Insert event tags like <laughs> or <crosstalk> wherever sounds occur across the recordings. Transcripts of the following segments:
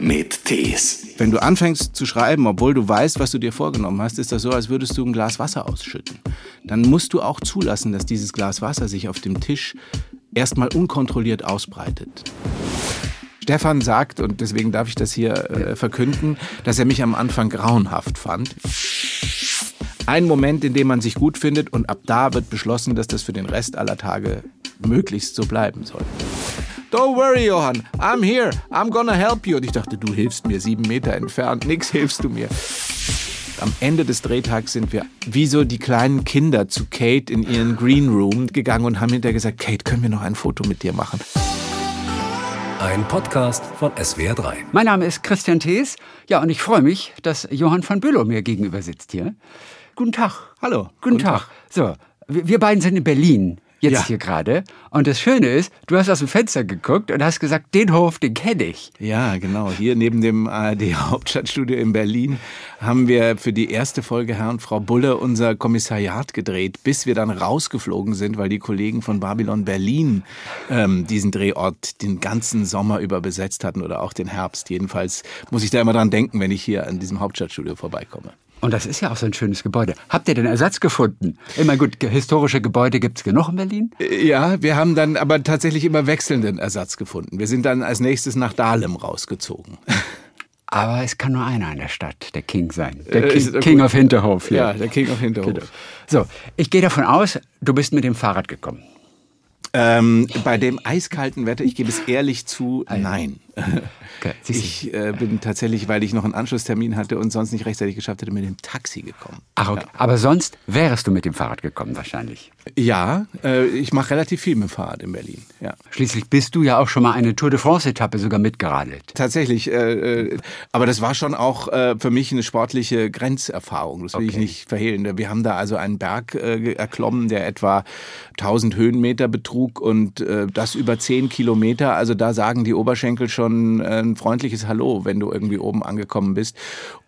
mit Tees. Wenn du anfängst zu schreiben, obwohl du weißt, was du dir vorgenommen hast, ist das so, als würdest du ein Glas Wasser ausschütten. Dann musst du auch zulassen, dass dieses Glas Wasser sich auf dem Tisch erstmal unkontrolliert ausbreitet. Stefan sagt, und deswegen darf ich das hier äh, verkünden, dass er mich am Anfang grauenhaft fand. Ein Moment, in dem man sich gut findet und ab da wird beschlossen, dass das für den Rest aller Tage möglichst so bleiben soll. Don't worry, Johann, I'm here, I'm gonna help you. Und ich dachte, du hilfst mir sieben Meter entfernt, nix hilfst du mir. Am Ende des Drehtags sind wir wie so die kleinen Kinder zu Kate in ihren Green Room gegangen und haben hinterher gesagt, Kate, können wir noch ein Foto mit dir machen? Ein Podcast von SWR3. Mein Name ist Christian Thees. Ja, und ich freue mich, dass Johann von Bülow mir gegenüber sitzt hier. Guten Tag. Hallo. Guten, Tag. So, wir wir beiden sind in Berlin. Jetzt Ja. hier gerade. Und das Schöne ist, du hast aus dem Fenster geguckt und hast gesagt, den Hof, den kenne ich. Ja, genau. Hier neben dem ARD <laughs> Hauptstadtstudio in Berlin haben wir für die erste Folge Herr und Frau Bulle unser Kommissariat gedreht, bis wir dann rausgeflogen sind, weil die Kollegen von Babylon Berlin ähm, diesen Drehort den ganzen Sommer über besetzt hatten oder auch den Herbst. Jedenfalls muss ich da immer dran denken, wenn ich hier an diesem Hauptstadtstudio vorbeikomme. Und das ist ja auch so ein schönes Gebäude. Habt ihr den Ersatz gefunden? Immer gut, historische Gebäude gibt's genug in Berlin. Äh, Ja, wir haben dann aber tatsächlich immer wechselnden Ersatz gefunden. Wir sind dann als nächstes nach Dahlem rausgezogen. <laughs> Aber es kann nur einer in der Stadt, der King sein. Der Äh, King, ist- King of Hinterhof hier. Ja, der King of Hinterhof. Genau. So, ich gehe davon aus, du bist mit dem Fahrrad gekommen. Ähm, bei dem eiskalten Wetter, ich gebe es ehrlich zu, nein. <laughs> Okay. Ich äh, bin tatsächlich, weil ich noch einen Anschlusstermin hatte und sonst nicht rechtzeitig geschafft hätte, mit dem Taxi gekommen. Ach, okay. Aber sonst wärest du mit dem Fahrrad gekommen wahrscheinlich. Ja, äh, ich mache relativ viel mit dem Fahrrad in Berlin. Ja. Schließlich bist du ja auch schon mal eine Tour de France-Etappe sogar mitgeradelt. Tatsächlich, äh, äh, aber das war schon auch äh, für mich eine sportliche Grenzerfahrung, das will ich Okay. nicht verhehlen. Wir haben da also einen Berg äh, erklommen, der etwa 1000 Höhenmeter betrug und das über 10 Kilometer. Also da sagen die Oberschenkel schon äh, ein freundliches Hallo, wenn du irgendwie oben angekommen bist.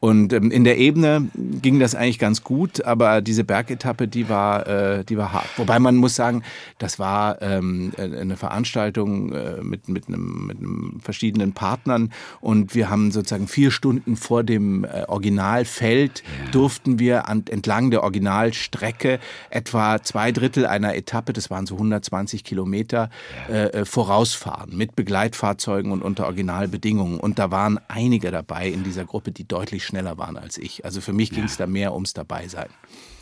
Und ähm, in der Ebene ging das eigentlich ganz gut, aber diese Bergetappe, die war, äh, die war hart. Wobei man muss sagen, das war ähm, äh, eine Veranstaltung äh, mit, mit, einem, mit einem verschiedenen Partnern und wir haben sozusagen vier Stunden vor dem äh, Originalfeld durften wir an, entlang der Originalstrecke etwa zwei Drittel einer Etappe, das waren so 120 Kilometer, äh, äh, vorausfahren mit Begleitfahrzeugen und unter Originalbedingungen. Und da waren einige dabei in dieser Gruppe, die deutlich schneller waren als ich. Also für mich ging es da mehr ums Dabeisein.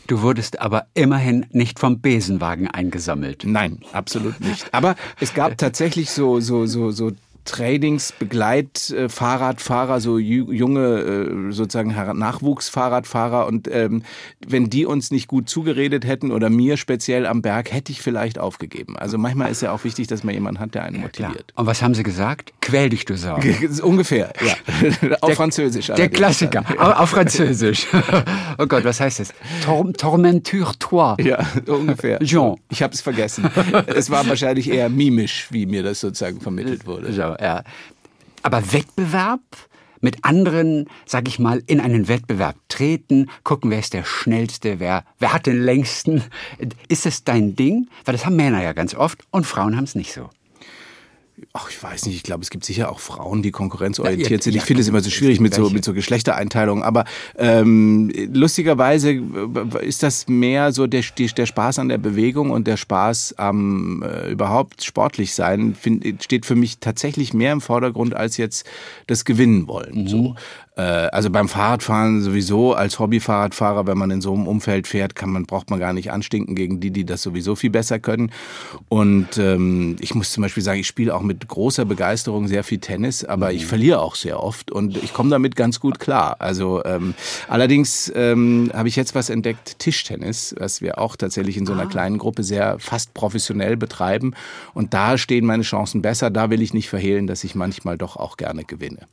Du wurdest aber immerhin nicht vom Besenwagen eingesammelt. Nein, absolut nicht. Aber es gab tatsächlich so, so, so, so Trainings, Begleit, äh, so ju junge äh, sozusagen Nachwuchsfahrradfahrer und ähm, wenn die uns nicht gut zugeredet hätten oder mir speziell am Berg, hätte ich vielleicht aufgegeben. Also manchmal ist ja auch wichtig, dass man jemanden hat, der einen motiviert. Und was haben sie gesagt? Quäl dich, du Sau. Ungefähr, ja. <laughs> Auf Französisch. Der allerdings. Klassiker, au- auf Französisch. <laughs> oh Gott, was heißt das? Tor Tormenture toi. Ja, ungefähr. Jean. Ich habe es vergessen. es war wahrscheinlich eher mimisch, wie mir das sozusagen vermittelt wurde. Ja. Aber Wettbewerb? Mit anderen, sag ich mal, in einen Wettbewerb treten, gucken, wer ist der Schnellste, wer, wer hat den längsten. Ist das dein Ding? Weil das haben Männer ja ganz oft und Frauen haben es nicht so. Ach, ich weiß nicht. Ich glaube, es gibt sicher auch Frauen, die konkurrenzorientiert Ja, ja, sind. Ich ja, finde es immer so schwierig mit so, mit so Geschlechtereinteilungen. Aber ähm, lustigerweise äh, ist das mehr so der, der Spaß an der Bewegung und der Spaß am äh, überhaupt sportlich sein, find, steht für mich tatsächlich mehr im Vordergrund als jetzt das Gewinnen wollen. So. Äh, also beim Fahrradfahren sowieso als Hobbyfahrradfahrer, wenn man in so einem Umfeld fährt, kann man braucht man gar nicht anstinken gegen die, die das sowieso viel besser können. Und ähm, ich muss zum Beispiel sagen, ich spiele auch mit großer Begeisterung sehr viel Tennis, aber ich verliere auch sehr oft und ich komme damit ganz gut klar. Also ähm, allerdings ähm, habe ich jetzt was entdeckt, Tischtennis, was wir auch tatsächlich in so einer kleinen Gruppe sehr fast professionell betreiben. Und da stehen meine Chancen besser. Da will ich nicht verhehlen, dass ich manchmal doch auch gerne gewinne.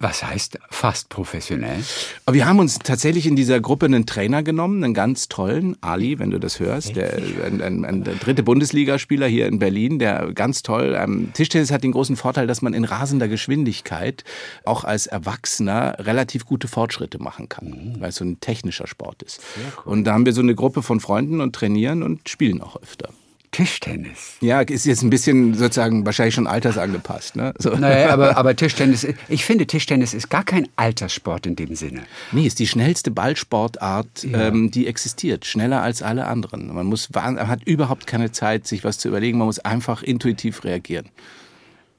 Was heißt fast professionell? Wir haben uns tatsächlich in dieser Gruppe einen Trainer genommen, einen ganz tollen, Ali, wenn du das hörst, der, ein, ein, ein dritte Bundesligaspieler hier in Berlin, der ganz toll. Ähm, Tischtennis hat den großen Vorteil, dass man in rasender Geschwindigkeit auch als Erwachsener relativ gute Fortschritte machen kann, weil es so ein technischer Sport ist. Und da haben wir so eine Gruppe von Freunden und trainieren und spielen auch öfter. Tischtennis. Ja, ist jetzt ein bisschen sozusagen wahrscheinlich schon altersangepasst. Ne? So. Naja, <laughs> aber, aber Tischtennis, ich finde, Tischtennis ist gar kein Alterssport in dem Sinne. Nee, ist die schnellste Ballsportart, ja. ähm, die existiert. Schneller als alle anderen. Man, muss, man hat überhaupt keine Zeit, sich was zu überlegen. Man muss einfach intuitiv reagieren.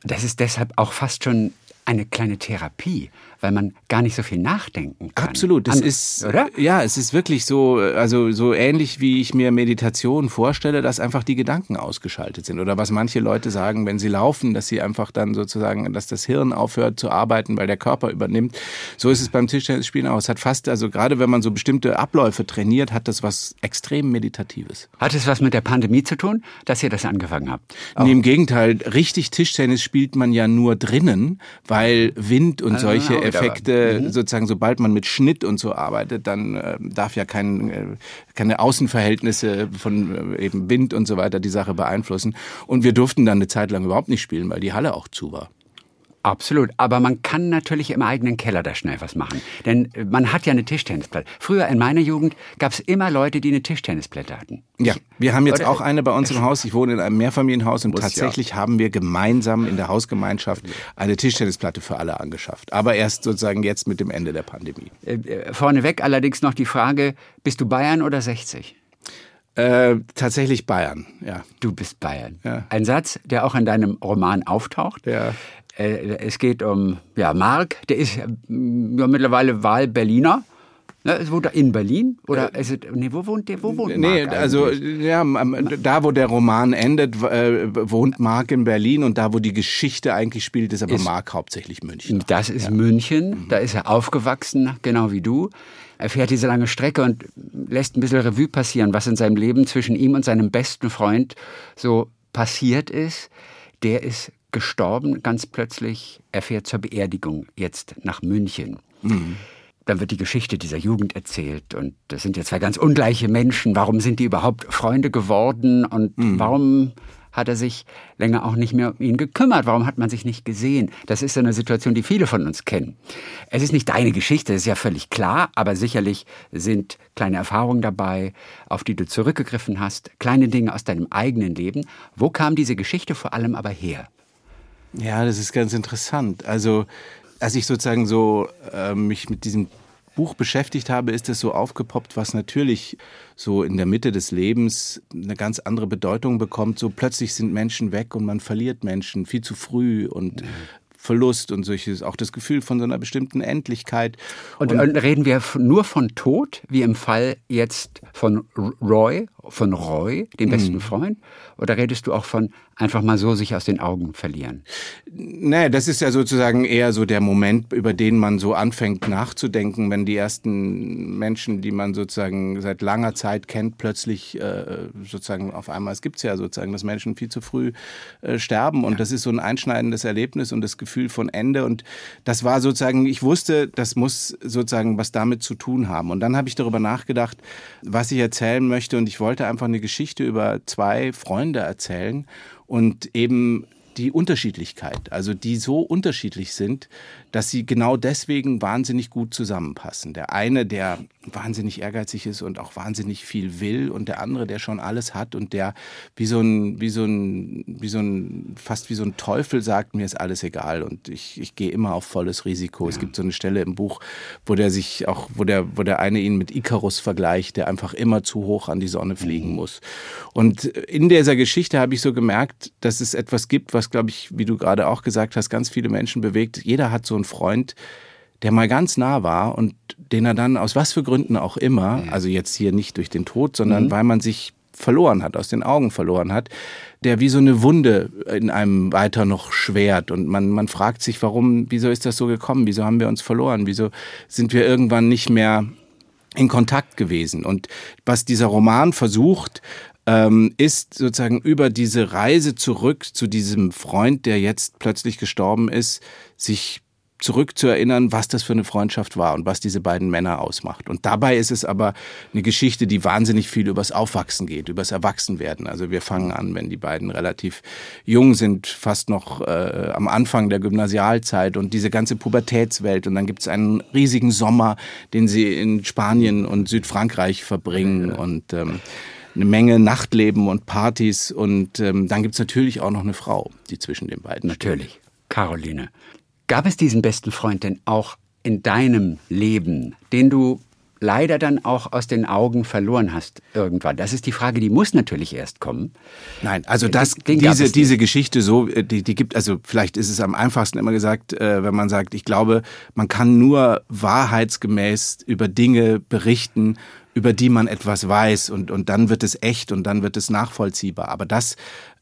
Das ist deshalb auch fast schon eine kleine Therapie, weil man gar nicht so viel nachdenken kann. Absolut, es ist oder? Ja, es ist wirklich so, also so ähnlich wie ich mir Meditation vorstelle, dass einfach die Gedanken ausgeschaltet sind oder was manche Leute sagen, wenn sie laufen, dass sie einfach dann sozusagen, dass das Hirn aufhört zu arbeiten, weil der Körper übernimmt. So ist es beim Tischtennisspielen auch. Es hat fast, also gerade wenn man so bestimmte Abläufe trainiert, hat das was extrem meditatives. Hat es was mit der Pandemie zu tun, dass ihr das angefangen habt? Nee, im Gegenteil, richtig Tischtennis spielt man ja nur drinnen, weil Wind und ah, solche ah, Effekte, mhm. sozusagen, sobald man mit Schnitt und so arbeitet, dann äh, darf ja kein, äh, keine Außenverhältnisse von äh, eben Wind und so weiter die Sache beeinflussen. Und wir durften dann eine Zeit lang überhaupt nicht spielen, weil die Halle auch zu war. Absolut, aber man kann natürlich im eigenen Keller da schnell was machen. Denn äh, man hat ja eine Tischtennisplatte. Früher in meiner Jugend gab es immer Leute, die eine Tischtennisplatte hatten. Ja, wir haben jetzt Oder? auch eine bei uns im Haus. Ich wohne in einem Mehrfamilienhaus und Muss tatsächlich ja. haben wir gemeinsam in der Hausgemeinschaft eine Tischtennisplatte für alle angeschafft. Aber erst sozusagen jetzt mit dem Ende der Pandemie. Äh, äh vorneweg allerdings noch die Frage, bist du Bayern oder 60? Äh, tatsächlich Bayern, ja. Du bist Bayern. Ja. Ein Satz, der auch in deinem Roman auftaucht. Ja. Äh, es geht um ja, Mark, der ist ja, mittlerweile Wahl-Berliner. Ne, wohnt er in Berlin? Oder ist es, nee, wo wohnt der? Wo wohnt nee, Mark also ja, da wo der Roman endet, äh, wohnt Mark in Berlin und da wo die Geschichte eigentlich spielt, ist aber ist, Mark hauptsächlich München. Das ist ja. München, mhm. da ist er aufgewachsen, genau wie du. Er fährt diese lange Strecke und lässt ein bisschen Revue passieren, was in seinem Leben zwischen ihm und seinem besten Freund so passiert ist. Der ist gestorben, ganz plötzlich. Er fährt zur Beerdigung jetzt nach München. Mhm. Dann wird die Geschichte dieser Jugend erzählt und das sind ja zwei ganz ungleiche Menschen. Warum sind die überhaupt Freunde geworden und mhm. warum hat er sich länger auch nicht mehr um ihn gekümmert? Warum hat man sich nicht gesehen? Das ist eine Situation, die viele von uns kennen. Es ist nicht deine Geschichte, das ist ja völlig klar, aber sicherlich sind kleine Erfahrungen dabei, auf die du zurückgegriffen hast, kleine Dinge aus deinem eigenen Leben. Wo kam diese Geschichte vor allem aber her? Ja, das ist ganz interessant. Also, als ich sozusagen so äh, mich mit diesem Buch beschäftigt habe, ist es so aufgepoppt, was natürlich so in der Mitte des Lebens eine ganz andere Bedeutung bekommt. So plötzlich sind Menschen weg und man verliert Menschen viel zu früh und mhm. Verlust und solches, auch das Gefühl von so einer bestimmten Endlichkeit. Und, und reden wir nur von Tod, wie im Fall jetzt von Roy, von Roy, dem besten mhm. Freund? Oder redest du auch von einfach mal so sich aus den Augen verlieren? Nee, das ist ja sozusagen eher so der Moment, über den man so anfängt nachzudenken, wenn die ersten Menschen, die man sozusagen seit langer Zeit kennt, plötzlich äh, sozusagen auf einmal, es gibt ja sozusagen, dass Menschen viel zu früh äh, sterben und ja. das ist so ein einschneidendes Erlebnis und das Gefühl von Ende und das war sozusagen, ich wusste, das muss sozusagen was damit zu tun haben und dann habe ich darüber nachgedacht, was ich erzählen möchte und ich wollte einfach eine Geschichte über zwei Freunde erzählen und eben die Unterschiedlichkeit, also die so unterschiedlich sind, dass sie genau deswegen wahnsinnig gut zusammenpassen. Der eine, der wahnsinnig ehrgeizig ist und auch wahnsinnig viel will und der andere, der schon alles hat und der wie so ein, wie so ein, wie so ein, fast wie so ein Teufel sagt, mir ist alles egal und ich, ich gehe immer auf volles Risiko. Ja. Es gibt so eine Stelle im Buch, wo der sich auch, wo der, wo der eine ihn mit Icarus vergleicht, der einfach immer zu hoch an die Sonne fliegen mhm. muss. Und in dieser Geschichte habe ich so gemerkt, dass es etwas gibt, was, glaube ich, wie du gerade auch gesagt hast, ganz viele Menschen bewegt. Jeder hat so ein Freund, der mal ganz nah war und den er dann aus was für Gründen auch immer, also jetzt hier nicht durch den Tod, sondern mhm. weil man sich verloren hat, aus den Augen verloren hat, der wie so eine Wunde in einem weiter noch schwert und man, man fragt sich, warum, wieso ist das so gekommen, wieso haben wir uns verloren, wieso sind wir irgendwann nicht mehr in Kontakt gewesen. Und was dieser Roman versucht, ähm, ist sozusagen über diese Reise zurück zu diesem Freund, der jetzt plötzlich gestorben ist, sich zurückzuerinnern, was das für eine Freundschaft war und was diese beiden Männer ausmacht. Und dabei ist es aber eine Geschichte, die wahnsinnig viel übers Aufwachsen geht, übers Erwachsenwerden. Also wir fangen an, wenn die beiden relativ jung sind, fast noch äh, am Anfang der Gymnasialzeit und diese ganze Pubertätswelt. Und dann gibt es einen riesigen Sommer, den sie in Spanien und Südfrankreich verbringen. Und ähm, eine Menge Nachtleben und Partys und ähm, dann gibt's natürlich auch noch eine Frau, die zwischen den beiden Natürlich, steht. Caroline. Gab es diesen besten Freund denn auch in deinem Leben, den du leider dann auch aus den Augen verloren hast irgendwann? Das ist die Frage, die muss natürlich erst kommen. Nein, also das, den, den diese, diese Geschichte so, äh, die, die gibt, also vielleicht ist es am einfachsten immer gesagt, äh, wenn man sagt, ich glaube, man kann nur wahrheitsgemäß über Dinge berichten, über die man etwas weiß und, und dann wird es echt und dann wird es nachvollziehbar. Aber das,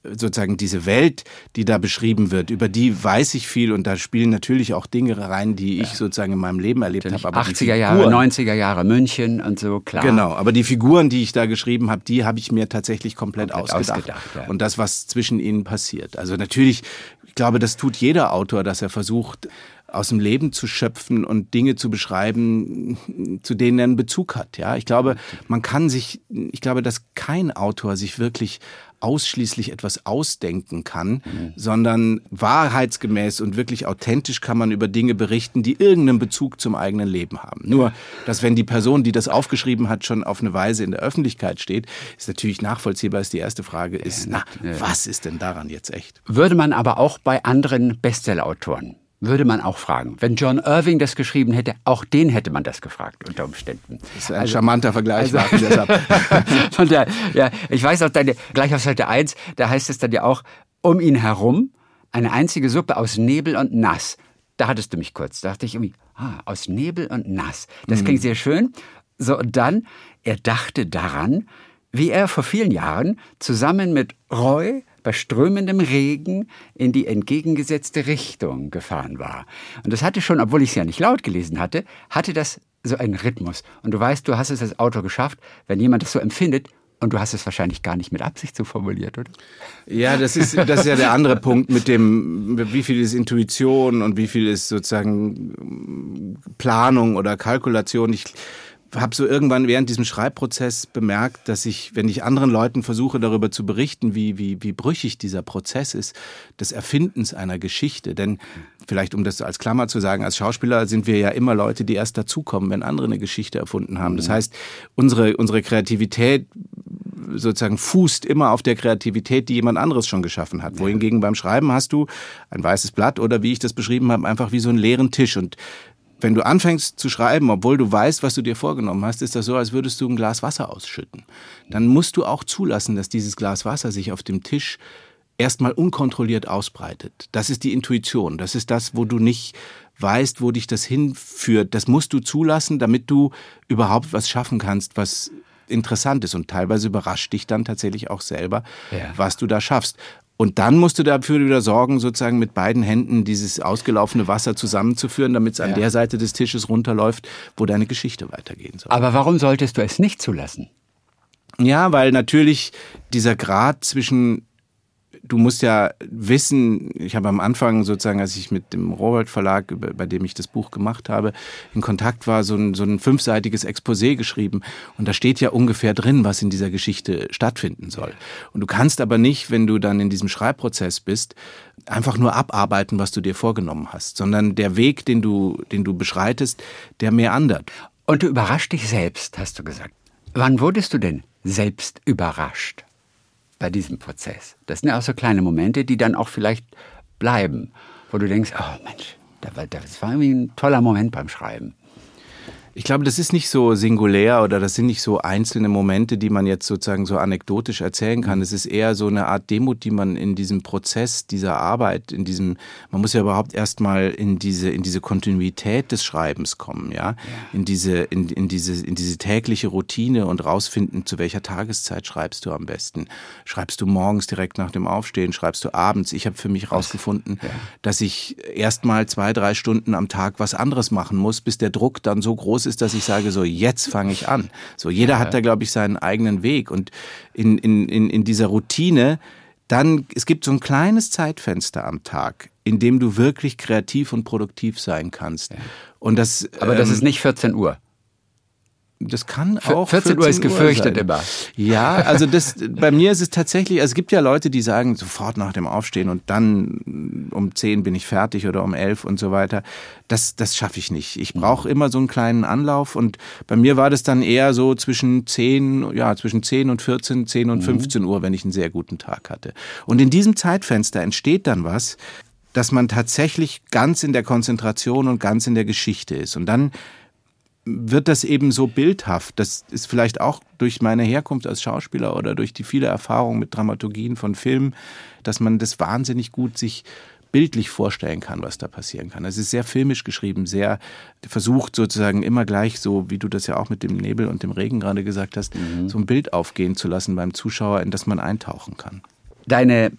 sozusagen diese Welt, die da beschrieben wird, über die weiß ich viel und da spielen natürlich auch Dinge rein, die ich sozusagen in meinem Leben erlebt habe. Aber 80er Jahre, 90er Jahre München und so, klar. Genau, aber die Figuren, die ich da geschrieben habe, die habe ich mir tatsächlich komplett, komplett ausgedacht. ausgedacht ja. Und das, was zwischen ihnen passiert. Also natürlich, ich glaube, das tut jeder Autor, dass er versucht, aus dem Leben zu schöpfen und Dinge zu beschreiben, zu denen er einen Bezug hat. Ja, ich glaube, man kann sich, ich glaube, dass kein Autor sich wirklich ausschließlich etwas ausdenken kann, mhm. sondern wahrheitsgemäß und wirklich authentisch kann man über Dinge berichten, die irgendeinen Bezug zum eigenen Leben haben. Nur, dass wenn die Person, die das aufgeschrieben hat, schon auf eine Weise in der Öffentlichkeit steht, ist natürlich nachvollziehbar, ist die erste Frage ist, na, was ist denn daran jetzt echt? Würde man aber auch bei anderen Bestsellerautoren würde man auch fragen. Wenn John Irving das geschrieben hätte, auch den hätte man das gefragt unter Umständen. Das ist ein also, charmanter Vergleich. Also, <laughs> von der, ja, ich weiß auch, deine, gleich auf Seite 1, da heißt es dann ja auch, um ihn herum eine einzige Suppe aus Nebel und Nass. Da hattest du mich kurz. Da dachte ich irgendwie, ah, aus Nebel und Nass. Das mhm. klingt sehr schön. So, und dann, er dachte daran, wie er vor vielen Jahren zusammen mit Roy bei strömendem Regen in die entgegengesetzte Richtung gefahren war. Und das hatte schon, obwohl ich es ja nicht laut gelesen hatte, hatte das so einen Rhythmus. Und du weißt, du hast es als Autor geschafft, wenn jemand das so empfindet, und du hast es wahrscheinlich gar nicht mit Absicht so formuliert, oder? Ja, das ist, das ist ja der andere Punkt mit dem, wie viel ist Intuition und wie viel ist sozusagen Planung oder Kalkulation. Ich habe so irgendwann während diesem Schreibprozess bemerkt, dass ich, wenn ich anderen Leuten versuche, darüber zu berichten, wie, wie, wie brüchig dieser Prozess ist, des Erfindens einer Geschichte. Denn vielleicht, um das als Klammer zu sagen, als Schauspieler sind wir ja immer Leute, die erst dazukommen, wenn andere eine Geschichte erfunden haben. Das mhm. heißt, unsere, unsere Kreativität sozusagen fußt immer auf der Kreativität, die jemand anderes schon geschaffen hat. Wohingegen beim Schreiben hast du ein weißes Blatt oder wie ich das beschrieben habe, einfach wie so einen leeren Tisch. Und wenn du anfängst zu schreiben, obwohl du weißt, was du dir vorgenommen hast, ist das so, als würdest du ein Glas Wasser ausschütten. Dann musst du auch zulassen, dass dieses Glas Wasser sich auf dem Tisch erstmal unkontrolliert ausbreitet. Das ist die Intuition. Das ist das, wo du nicht weißt, wo dich das hinführt. Das musst du zulassen, damit du überhaupt was schaffen kannst, was interessant ist. Und teilweise überrascht dich dann tatsächlich auch selber, ja. was du da schaffst. Und dann musst du dafür wieder sorgen, sozusagen mit beiden Händen dieses ausgelaufene Wasser zusammenzuführen, damit es an der Seite des Tisches runterläuft, wo deine Geschichte weitergehen soll. Aber warum solltest du es nicht zulassen? Ja, weil natürlich dieser Grad zwischen du musst ja wissen, ich habe am Anfang sozusagen, als ich mit dem Robert Verlag, bei dem ich das Buch gemacht habe, in Kontakt war, so ein, so ein fünfseitiges Exposé geschrieben. Und da steht ja ungefähr drin, was in dieser Geschichte stattfinden soll. Und du kannst aber nicht, wenn du dann in diesem Schreibprozess bist, einfach nur abarbeiten, was du dir vorgenommen hast, sondern der Weg, den du, den du beschreitest, der mehr andert. Und du überrascht dich selbst, hast du gesagt. Wann wurdest du denn selbst überrascht? Bei diesem Prozess. Das sind ja auch so kleine Momente, die dann auch vielleicht bleiben, wo du denkst, oh Mensch, das war irgendwie ein toller Moment beim Schreiben. Ich glaube, das ist nicht so singulär oder das sind nicht so einzelne Momente, die man jetzt sozusagen so anekdotisch erzählen kann. Es ist eher so eine Art Demut, die man in diesem Prozess dieser Arbeit, in diesem, man muss ja überhaupt erstmal in diese, in diese Kontinuität des Schreibens kommen, ja, ja. in diese, in, in diese, in diese tägliche Routine und rausfinden, zu welcher Tageszeit schreibst du am besten. Schreibst du morgens direkt nach dem Aufstehen, schreibst du abends? Ich habe für mich rausgefunden, ja. dass ich erstmal zwei, drei Stunden am Tag was anderes machen muss, bis der Druck dann so groß ist, dass ich sage, so jetzt fange ich an. So jeder ja. hat da, glaube ich, seinen eigenen Weg. Und in, in, in, in dieser Routine, dann, es gibt so ein kleines Zeitfenster am Tag, in dem du wirklich kreativ und produktiv sein kannst. Ja. Und das, Aber das ähm, ist nicht 14 Uhr. Das kann auch 14 Uhr ist gefürchtet sein. immer. Ja, also das bei mir ist es tatsächlich, also es gibt ja Leute, die sagen sofort nach dem Aufstehen und dann um 10 bin ich fertig oder um 11 und so weiter. Das das schaffe ich nicht. Ich brauche immer so einen kleinen Anlauf und bei mir war das dann eher so zwischen 10, ja, zwischen 10 und 14, 10 und 15 Uhr, wenn ich einen sehr guten Tag hatte. Und in diesem Zeitfenster entsteht dann was, dass man tatsächlich ganz in der Konzentration und ganz in der Geschichte ist und dann wird das eben so bildhaft. Das ist vielleicht auch durch meine Herkunft als Schauspieler oder durch die viele Erfahrung mit Dramaturgien von Filmen, dass man das wahnsinnig gut sich bildlich vorstellen kann, was da passieren kann. Es ist sehr filmisch geschrieben, sehr versucht sozusagen immer gleich so, wie du das ja auch mit dem Nebel und dem Regen gerade gesagt hast, mhm. so ein Bild aufgehen zu lassen beim Zuschauer, in das man eintauchen kann. Deine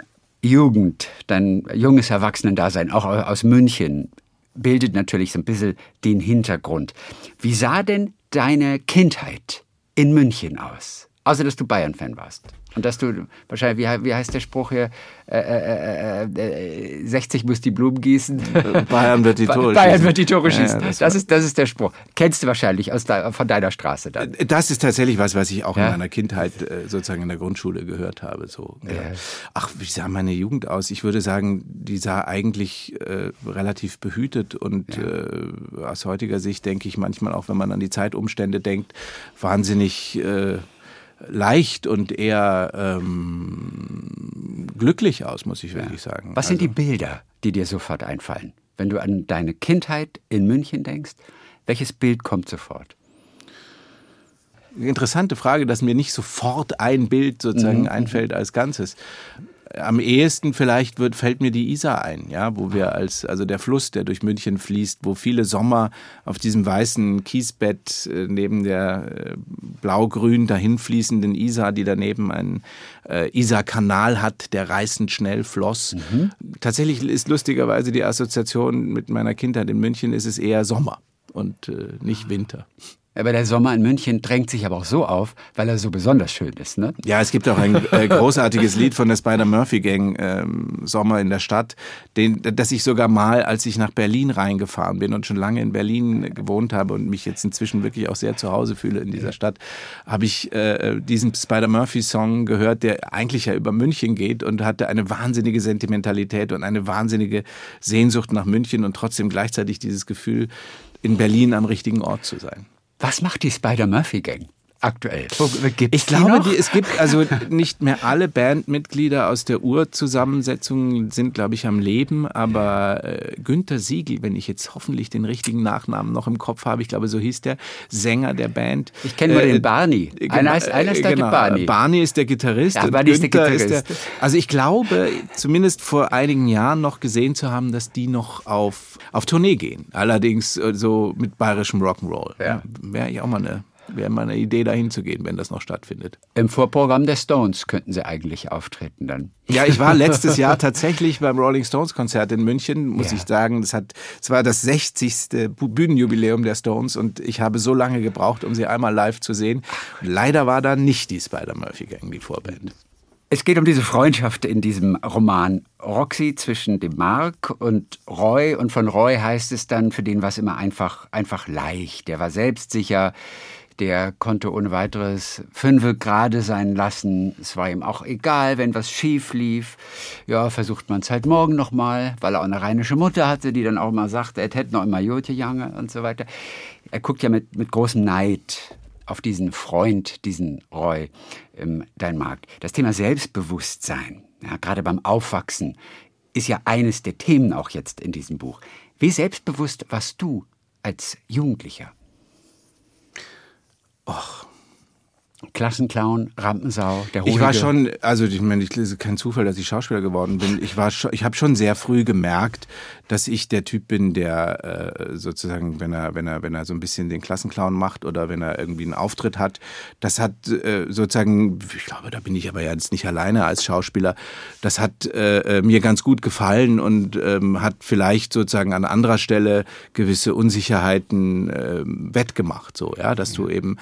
Jugend, dein junges Erwachsenendasein, auch aus München, bildet natürlich so ein bisschen den Hintergrund. Wie sah denn deine Kindheit in München aus? Außer dass du Bayern-Fan warst. Und dass du wahrscheinlich, wie, wie heißt der Spruch hier, äh, äh, äh, 60 muss die Blumen gießen. Bayern wird die Tore Bayern schießen. wird die Tore schießen. Ja, das das, ist, das ist der Spruch. Kennst du wahrscheinlich aus de, von deiner Straße dann. Das ist tatsächlich was, was ich auch Ja? in meiner Kindheit äh, sozusagen in der Grundschule gehört habe. So. Ja. Ach, wie sah meine Jugend aus? Ich würde sagen, die sah eigentlich äh, relativ behütet und äh, aus heutiger Sicht denke ich manchmal auch, wenn man an die Zeitumstände denkt, wahnsinnig äh, leicht und eher ähm, glücklich aus, muss ich wirklich sagen. Was sind die Also- Bilder, die dir sofort einfallen? Wenn du an deine Kindheit in München denkst, welches Bild kommt sofort? Interessante Frage, dass mir nicht sofort ein Bild sozusagen Mhm. einfällt als Ganzes. Am ehesten vielleicht wird, fällt mir die Isar ein, ja, wo wir als, also der Fluss, der durch München fließt, wo viele Sommer auf diesem weißen Kiesbett äh, neben der äh, blau-grün dahinfließenden Isar, die daneben einen äh, Isar-Kanal hat, der reißend schnell floss. Tatsächlich ist lustigerweise die Assoziation mit meiner Kindheit in München ist es eher Sommer und äh, nicht Winter. Aber der Sommer in München drängt sich aber auch so auf, weil er so besonders schön ist, ne? Ja, es gibt auch ein äh, großartiges Lied von der Spider-Murphy-Gang, ähm, Sommer in der Stadt, den, das ich sogar mal, als ich nach Berlin reingefahren bin und schon lange in Berlin gewohnt habe und mich jetzt inzwischen wirklich auch sehr zu Hause fühle in dieser Stadt, habe ich äh, diesen Spider-Murphy-Song gehört, der eigentlich ja über München geht und hatte eine wahnsinnige Sentimentalität und eine wahnsinnige Sehnsucht nach München und trotzdem gleichzeitig dieses Gefühl, in Berlin am richtigen Ort zu sein. Was macht die Spider-Murphy-Gang aktuell? Gibt's Ich glaube, die es gibt also nicht mehr alle Bandmitglieder aus der Urzusammensetzung sind, glaube ich, am Leben, aber äh, Günther Siegel, wenn ich jetzt hoffentlich den richtigen Nachnamen noch im Kopf habe, ich glaube, so hieß der Sänger der Band. Ich kenne nur Äh, den Barney. genau, Einer ist, einer ist der genau, Barney. Barney ist der Gitarrist. Ja, Barney ist der Gitarrist. also ich glaube, zumindest vor einigen Jahren noch gesehen zu haben, dass die noch auf, auf Tournee gehen. Allerdings äh, so mit bayerischem Rock'n'Roll. Ja. Wäre ja auch mal eine, wäre mal eine Idee, dahin zu gehen, wenn das noch stattfindet. Im Vorprogramm der Stones könnten sie eigentlich auftreten dann. Ja, ich war <laughs> letztes Jahr tatsächlich beim Rolling Stones Konzert in München, muss Ja. ich sagen. Das hat, es war das 60. Bühnenjubiläum der Stones und ich habe so lange gebraucht, um sie einmal live zu sehen. Leider war da nicht die Spider-Murphy Gang, die Vorband. Es geht um diese Freundschaft in diesem Roman Roxy zwischen dem Mark und Roy. Und von Roy heißt es dann, für den war es immer einfach, einfach leicht. Der war selbstsicher, der konnte ohne weiteres fünfe gerade sein lassen. Es war ihm auch egal, wenn was schief lief. Ja, versucht man es halt morgen nochmal, weil er auch eine rheinische Mutter hatte, die dann auch mal sagte, er hätte noch immer Jote Jange und so weiter. Er guckt ja mit, mit großem Neid auf diesen Freund, diesen Roy, ähm, dein Markt. Das Thema Selbstbewusstsein, ja, gerade beim Aufwachsen, ist ja eines der Themen auch jetzt in diesem Buch. Wie selbstbewusst warst du als Jugendlicher? ach, Klassenclown, Rampensau, der Ich war schon, also ich meine, ich lese kein Zufall, dass ich Schauspieler geworden bin. Ich war schon, ich habe schon sehr früh gemerkt, dass ich der Typ bin, der äh, sozusagen, wenn er, wenn er, wenn er so ein bisschen den Klassenclown macht oder wenn er irgendwie einen Auftritt hat, das hat äh, sozusagen, ich glaube, da bin ich aber jetzt nicht alleine als Schauspieler. Das hat äh, äh, mir ganz gut gefallen und ähm, hat vielleicht sozusagen an anderer Stelle gewisse Unsicherheiten äh, wettgemacht. So, ja, dass du eben,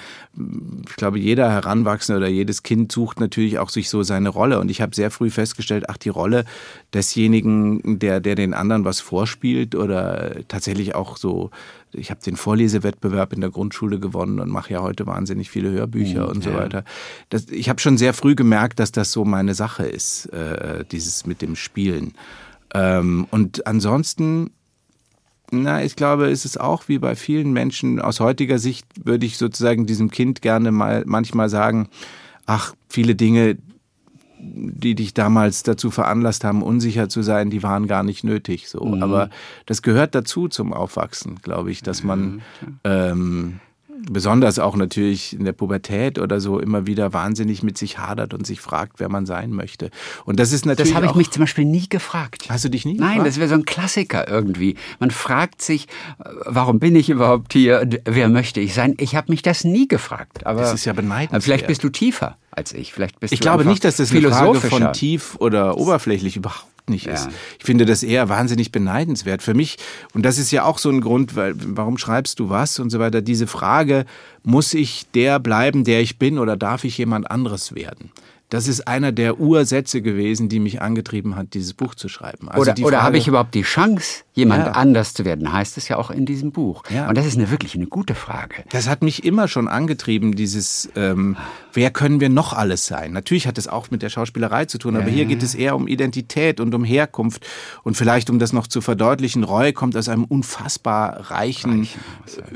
ich glaube, jeder Heranwachsende oder jedes Kind sucht natürlich auch sich so seine Rolle. Und ich habe sehr früh festgestellt, ach, die Rolle desjenigen, der, der den anderen was vorspielt oder tatsächlich auch so ich habe den Vorlesewettbewerb in der Grundschule gewonnen und mache ja heute wahnsinnig viele Hörbücher mhm, und so weiter. Das, ich habe schon sehr früh gemerkt, dass das so meine Sache ist, äh, dieses mit dem Spielen. Ähm, und ansonsten na, ich glaube, es ist auch wie bei vielen Menschen aus heutiger Sicht würde ich sozusagen diesem Kind gerne mal manchmal sagen, ach, viele Dinge, die dich damals dazu veranlasst haben, unsicher zu sein, die waren gar nicht nötig. So, mhm. aber das gehört dazu zum Aufwachsen, glaube ich, dass man ähm, besonders auch natürlich in der Pubertät oder so immer wieder wahnsinnig mit sich hadert und sich fragt, wer man sein möchte. Und das ist natürlich. Das habe ich mich zum Beispiel nie gefragt. Hast du dich nie gefragt? Nein, das wäre so ein Klassiker irgendwie. Man fragt sich, warum bin ich überhaupt hier? Wer möchte ich sein? Ich habe mich das nie gefragt. Aber das ist ja beneidenswert. Vielleicht bist du tiefer als ich. Vielleicht bist ich du glaube nicht, dass das eine Frage von tief oder oberflächlich überhaupt nicht ja. ist. Ich finde das eher wahnsinnig beneidenswert für mich. Und das ist ja auch so ein Grund, weil, warum schreibst du was und so weiter. Diese Frage, muss ich der bleiben, der ich bin oder darf ich jemand anderes werden? Das ist einer der Ursätze gewesen, die mich angetrieben hat, dieses Buch zu schreiben. Also oder, oder habe ich überhaupt die Chance, jemand ja. anders zu werden, heißt es ja auch in diesem Buch. Ja. Und das ist eine wirklich eine gute Frage. Das hat mich immer schon angetrieben, dieses, ähm, wer können wir noch alles sein? Natürlich hat es auch mit der Schauspielerei zu tun, aber ja. hier geht es eher um Identität und um Herkunft. Und vielleicht, um das noch zu verdeutlichen, Roy kommt aus einem unfassbar reichen, Reich,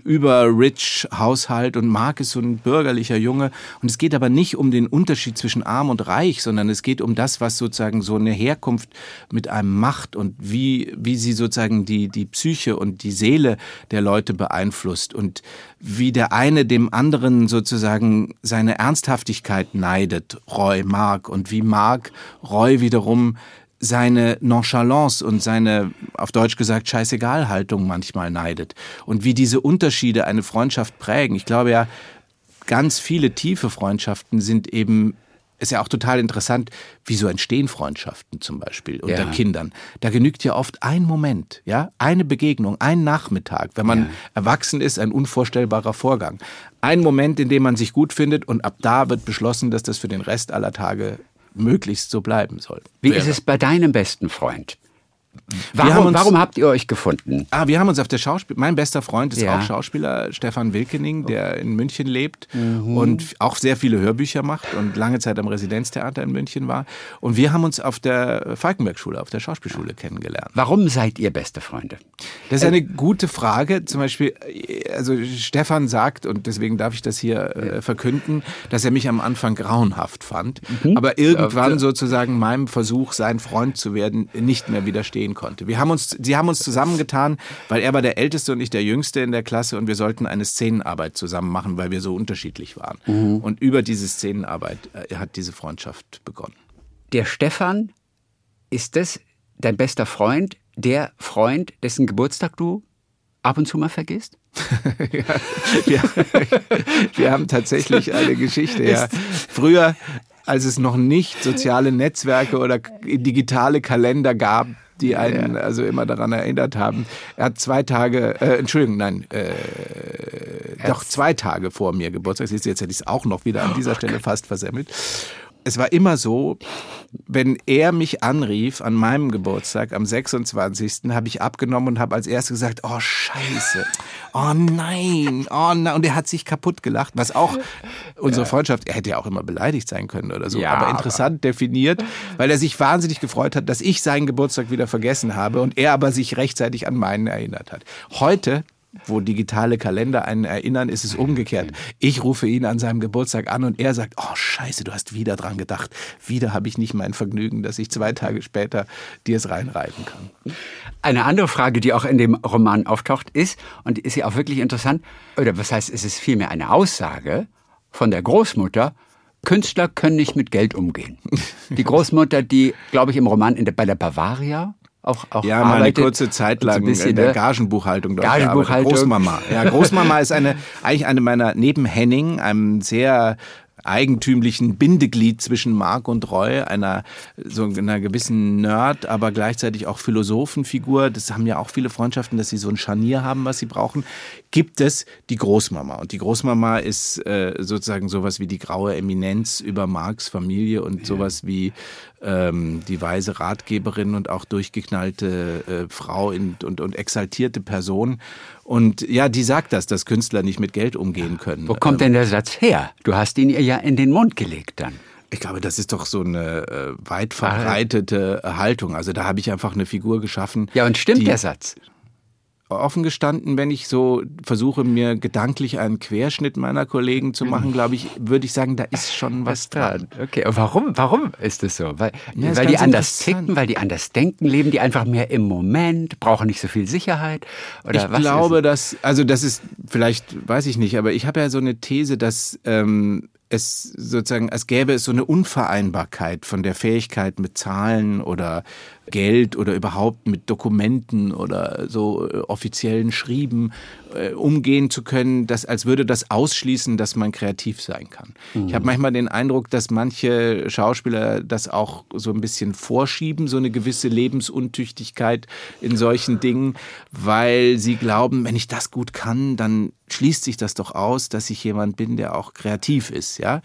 über-rich Haushalt und Mark ist so ein bürgerlicher Junge. Und es geht aber nicht um den Unterschied zwischen arm arm und reich, sondern es geht um das, was sozusagen so eine Herkunft mit einem macht und wie, wie sie sozusagen die, die Psyche und die Seele der Leute beeinflusst und wie der eine dem anderen sozusagen seine Ernsthaftigkeit neidet, Roy, Mark, und wie Mark Roy wiederum seine Nonchalance und seine, auf Deutsch gesagt, Scheißegal-Haltung manchmal neidet. Und wie diese Unterschiede eine Freundschaft prägen. Ich glaube ja, ganz viele tiefe Freundschaften sind eben ist ja auch total interessant, wieso entstehen Freundschaften zum Beispiel unter ja. Kindern. Da genügt ja oft ein Moment, ja, eine Begegnung, ein Nachmittag. Wenn man ja. erwachsen ist, ein unvorstellbarer Vorgang. Ein Moment, in dem man sich gut findet und ab da wird beschlossen, dass das für den Rest aller Tage möglichst so bleiben soll. Wie wäre. ist es bei deinem besten Freund? Warum, uns, warum, habt ihr euch gefunden? Ah, wir haben uns auf der Schauspiel. Mein bester Freund ist ja. auch Schauspieler, Stefan Wilkening, der in München lebt mhm. und auch sehr viele Hörbücher macht und lange Zeit am Residenztheater in München war. Und wir haben uns auf der Falkenberg-Schule, auf der Schauspielschule kennengelernt. Warum seid ihr beste Freunde? Das ist eine gute Frage. Zum Beispiel, also Stefan sagt, und deswegen darf ich das hier äh, verkünden, dass er mich am Anfang grauenhaft fand, mhm. aber irgendwann sozusagen meinem Versuch, sein Freund zu werden, nicht mehr widerstehen gehen konnte. Wir haben uns, sie haben uns zusammengetan, weil er war der Älteste und ich der Jüngste in der Klasse und wir sollten eine Szenenarbeit zusammen machen, weil wir so unterschiedlich waren. Mhm. Und über diese Szenenarbeit äh, hat diese Freundschaft begonnen. Der Stefan, ist das dein bester Freund, der Freund, dessen Geburtstag du ab und zu mal vergisst? <laughs> ja, wir, wir, haben tatsächlich eine Geschichte. Ja. Früher, als es noch nicht soziale Netzwerke oder digitale Kalender gab, die einen ja. also immer daran erinnert haben. Er hat zwei Tage, äh, Entschuldigung, nein, äh, doch zwei Tage vor mir Geburtstag. Jetzt hätte ich es auch noch wieder an dieser Stelle fast versemmelt es war immer so, wenn er mich anrief an meinem Geburtstag am 26. habe ich abgenommen und habe als erstes gesagt, oh Scheiße, oh nein, oh nein. Und er hat sich kaputt gelacht, was auch unsere Freundschaft, er hätte ja auch immer beleidigt sein können oder so, ja, aber interessant aber definiert, weil er sich wahnsinnig gefreut hat, dass ich seinen Geburtstag wieder vergessen habe und er aber sich rechtzeitig an meinen erinnert hat. Heute wo digitale Kalender einen erinnern, ist es umgekehrt. Ich rufe ihn an seinem Geburtstag an und er sagt, oh scheiße, du hast wieder dran gedacht. Wieder habe ich nicht mein Vergnügen, dass ich zwei Tage später dir es reinreiten kann. Eine andere Frage, die auch in dem Roman auftaucht, ist, und ist ja auch wirklich interessant, oder was heißt, es ist vielmehr eine Aussage von der Großmutter, Künstler können nicht mit Geld umgehen. Die Großmutter, die, glaube ich, im Roman der, bei der Bavaria auch, auch ja, mal eine kurze Zeit lang so bisschen, in der ne? Gagenbuchhaltung dort Gagenbuchhaltung. Großmama. Ja, Großmama ist eine, eigentlich eine meiner, neben Henning, einem sehr eigentümlichen Bindeglied zwischen Mark und Roy, einer so einer gewissen Nerd, aber gleichzeitig auch Philosophenfigur. Das haben ja auch viele Freundschaften, dass sie so ein Scharnier haben, was sie brauchen. Gibt es die Großmama und die Großmama ist äh, sozusagen sowas wie die graue Eminenz über Marks Familie und sowas wie ähm, die weise Ratgeberin und auch durchgeknallte äh, Frau in, und, und exaltierte Person. Und ja, die sagt das, dass Künstler nicht mit Geld umgehen können. Wo kommt denn der Satz her? Du hast ihn ihr ja in den Mund gelegt dann. Ich glaube, das ist doch so eine äh, weit verbreitete Haltung. Also da habe ich einfach eine Figur geschaffen. Ja, und stimmt die, der Satz? Offen gestanden, wenn ich so versuche, mir gedanklich einen Querschnitt meiner Kollegen zu machen, glaube ich, würde ich sagen, da ist schon <laughs> was dran. Okay, und warum, warum ist das so? Weil, ja, weil die anders ticken, weil die anders denken, leben die einfach mehr im Moment, brauchen nicht so viel Sicherheit? Oder ich glaube, dass, also das ist, vielleicht, weiß ich nicht, aber ich habe ja so eine These, dass ähm, es sozusagen, als gäbe es so eine Unvereinbarkeit von der Fähigkeit mit Zahlen oder Geld oder überhaupt mit Dokumenten oder so äh, offiziellen Schrieben äh, umgehen zu können, dass, als würde das ausschließen, dass man kreativ sein kann. Mhm. Ich habe manchmal den Eindruck, dass manche Schauspieler das auch so ein bisschen vorschieben, so eine gewisse Lebensuntüchtigkeit in solchen Dingen, weil sie glauben, wenn ich das gut kann, dann schließt sich das doch aus, dass ich jemand bin, der auch kreativ ist, ja.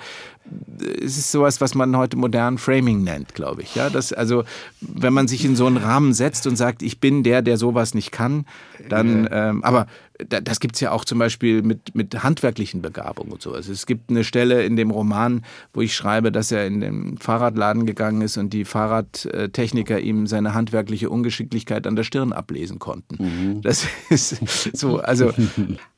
Es ist sowas, was man heute modern Framing nennt, glaube ich, ja. Das, also, wenn man sich in so einen Rahmen setzt und sagt, ich bin der, der sowas nicht kann, dann, ähm, aber das gibt's ja auch zum Beispiel mit, mit handwerklichen Begabungen und sowas. Es gibt eine Stelle in dem Roman, wo ich schreibe, dass er in den Fahrradladen gegangen ist und die Fahrradtechniker ihm seine handwerkliche Ungeschicklichkeit an der Stirn ablesen konnten. Mhm. Das ist so, also. <laughs>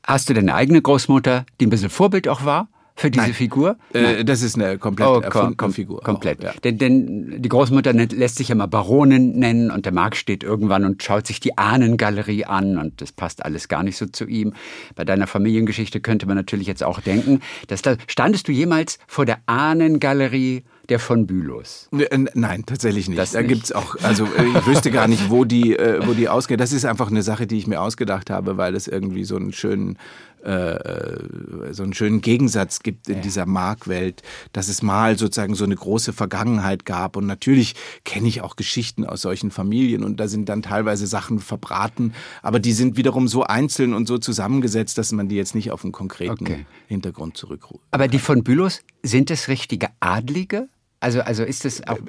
Hast du deine eigene Großmutter, die ein bisschen Vorbild auch war? Für diese Nein. Figur? Äh, das ist eine komplett oh, erfundene kom Figur. Komplett. Auch, ja. denn, denn die Großmutter lässt sich ja mal Baronin nennen und der Marc steht irgendwann und schaut sich die Ahnengalerie an und das passt alles gar nicht so zu ihm. Bei deiner Familiengeschichte könnte man natürlich jetzt auch denken, dass da standest du jemals vor der Ahnengalerie der von Bülows? Nein, tatsächlich nicht. Das da gibt es auch, also äh, ich wüsste gar nicht, wo die, äh, wo die ausgeht. Das ist einfach eine Sache, die ich mir ausgedacht habe, weil es irgendwie so einen schönen äh, so einen schönen Gegensatz gibt in ja. dieser Markwelt, dass es mal sozusagen so eine große Vergangenheit gab. Und natürlich kenne ich auch Geschichten aus solchen Familien und da sind dann teilweise Sachen verbraten, aber die sind wiederum so einzeln und so zusammengesetzt, dass man die jetzt nicht auf einen konkreten okay. Hintergrund zurückruft. Aber die von Bülows, sind es richtige Adlige? Also, also ist es auch.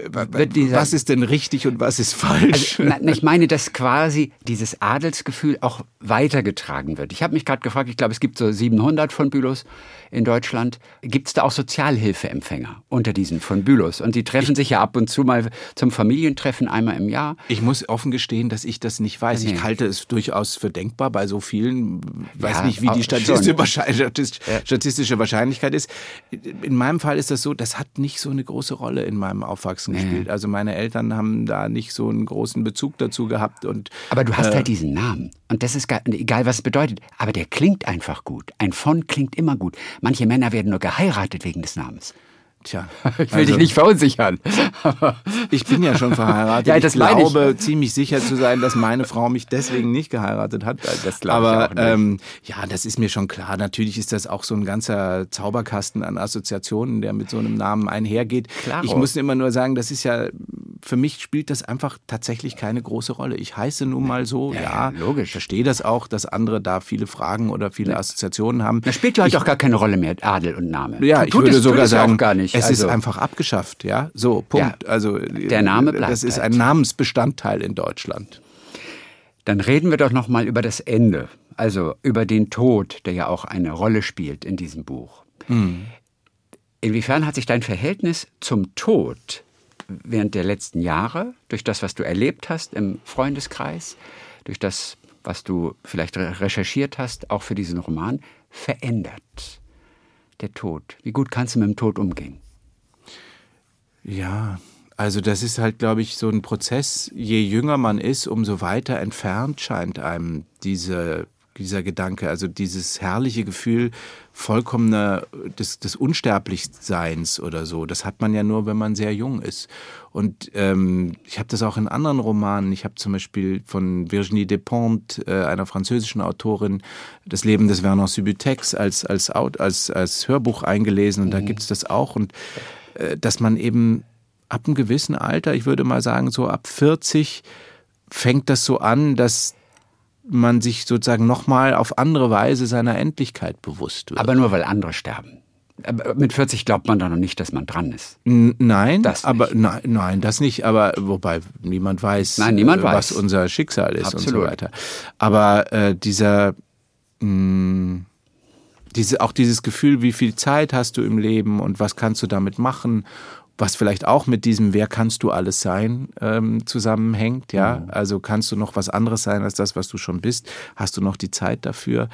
Dieser, was ist denn richtig und was ist falsch? Also, ich meine, dass quasi dieses Adelsgefühl auch weitergetragen wird. Ich habe mich gerade gefragt, ich glaube, es gibt so 700 von Bülows in Deutschland. Gibt es da auch Sozialhilfeempfänger unter diesen von Bülows? Und die treffen ich, sich ja ab und zu mal zum Familientreffen einmal im Jahr. Ich muss offen gestehen, dass ich das nicht weiß. Nee. Ich halte es durchaus für denkbar bei so vielen. Weiß ja, nicht, wie die statistische, statistische Wahrscheinlichkeit ist. In meinem Fall ist das so, das hat nicht so eine große Rolle in meinem Aufwachsen nee. gespielt. Also meine Eltern haben da nicht so einen großen Bezug dazu gehabt. Und, Aber du hast äh, halt diesen Namen. Und das ist gar, egal, was es bedeutet. Aber der klingt einfach gut. Ein von klingt immer gut. Manche Männer werden nur geheiratet wegen des Namens. Tja, <laughs> ich will also, dich nicht verunsichern. <laughs> ich bin ja schon verheiratet. ja, das ich glaube ich. ziemlich sicher zu sein, dass meine Frau mich deswegen nicht geheiratet hat. Das Aber ähm, ja, das ist mir schon klar. Natürlich ist das auch so ein ganzer Zauberkasten an Assoziationen, der mit so einem Namen einhergeht. Klaro. Ich muss immer nur sagen, das ist ja für mich spielt das einfach tatsächlich keine große Rolle. Ich heiße nun mal so, ja, ja logisch. Verstehe das auch, dass andere da viele Fragen oder viele ja. Assoziationen haben. Da spielt ja halt auch gar keine Rolle mehr Adel und Name. Ja, ich würde es, sogar sagen, gar nicht. Es also, ist einfach abgeschafft, ja. So, Punkt. Ja, also der Name bleibt. Das ist halt. ein Namensbestandteil in Deutschland. Dann reden wir doch noch mal über das Ende, also über den Tod, der ja auch eine Rolle spielt in diesem Buch. Hm. Inwiefern hat sich dein Verhältnis zum Tod während der letzten Jahre, durch das, was du erlebt hast im Freundeskreis, durch das, was du vielleicht recherchiert hast, auch für diesen Roman, verändert? Der Tod. Wie gut kannst du mit dem Tod umgehen? Ja, also das ist halt, glaube ich, so ein Prozess. Je jünger man ist, umso weiter entfernt scheint einem diese dieser Gedanke, also dieses herrliche Gefühl vollkommener des, des Unsterblichseins oder so. Das hat man ja nur, wenn man sehr jung ist. Und ähm, ich habe das auch in anderen Romanen. Ich habe zum Beispiel von Virginie Despentes, äh, einer französischen Autorin, das Leben des Vernon Subutex als, als, als, als Hörbuch eingelesen. Und da mhm. gibt's das auch. Und dass man eben ab einem gewissen Alter, ich würde mal sagen so ab 40, fängt das so an, dass man sich sozusagen nochmal auf andere Weise seiner Endlichkeit bewusst wird. Aber nur weil andere sterben. Mit 40 glaubt man doch noch nicht, dass man dran ist. nein, das aber nein, nein, das nicht. Aber wobei niemand weiß, nein, niemand was weiß. unser Schicksal ist Absolut. und so weiter. Aber äh, dieser mh, diese, auch dieses Gefühl, wie viel Zeit hast du im Leben und was kannst du damit machen was vielleicht auch mit diesem Wer kannst du alles sein ähm, zusammenhängt. Ja, mhm. also kannst du noch was anderes sein als das, was du schon bist? Hast du noch die Zeit dafür?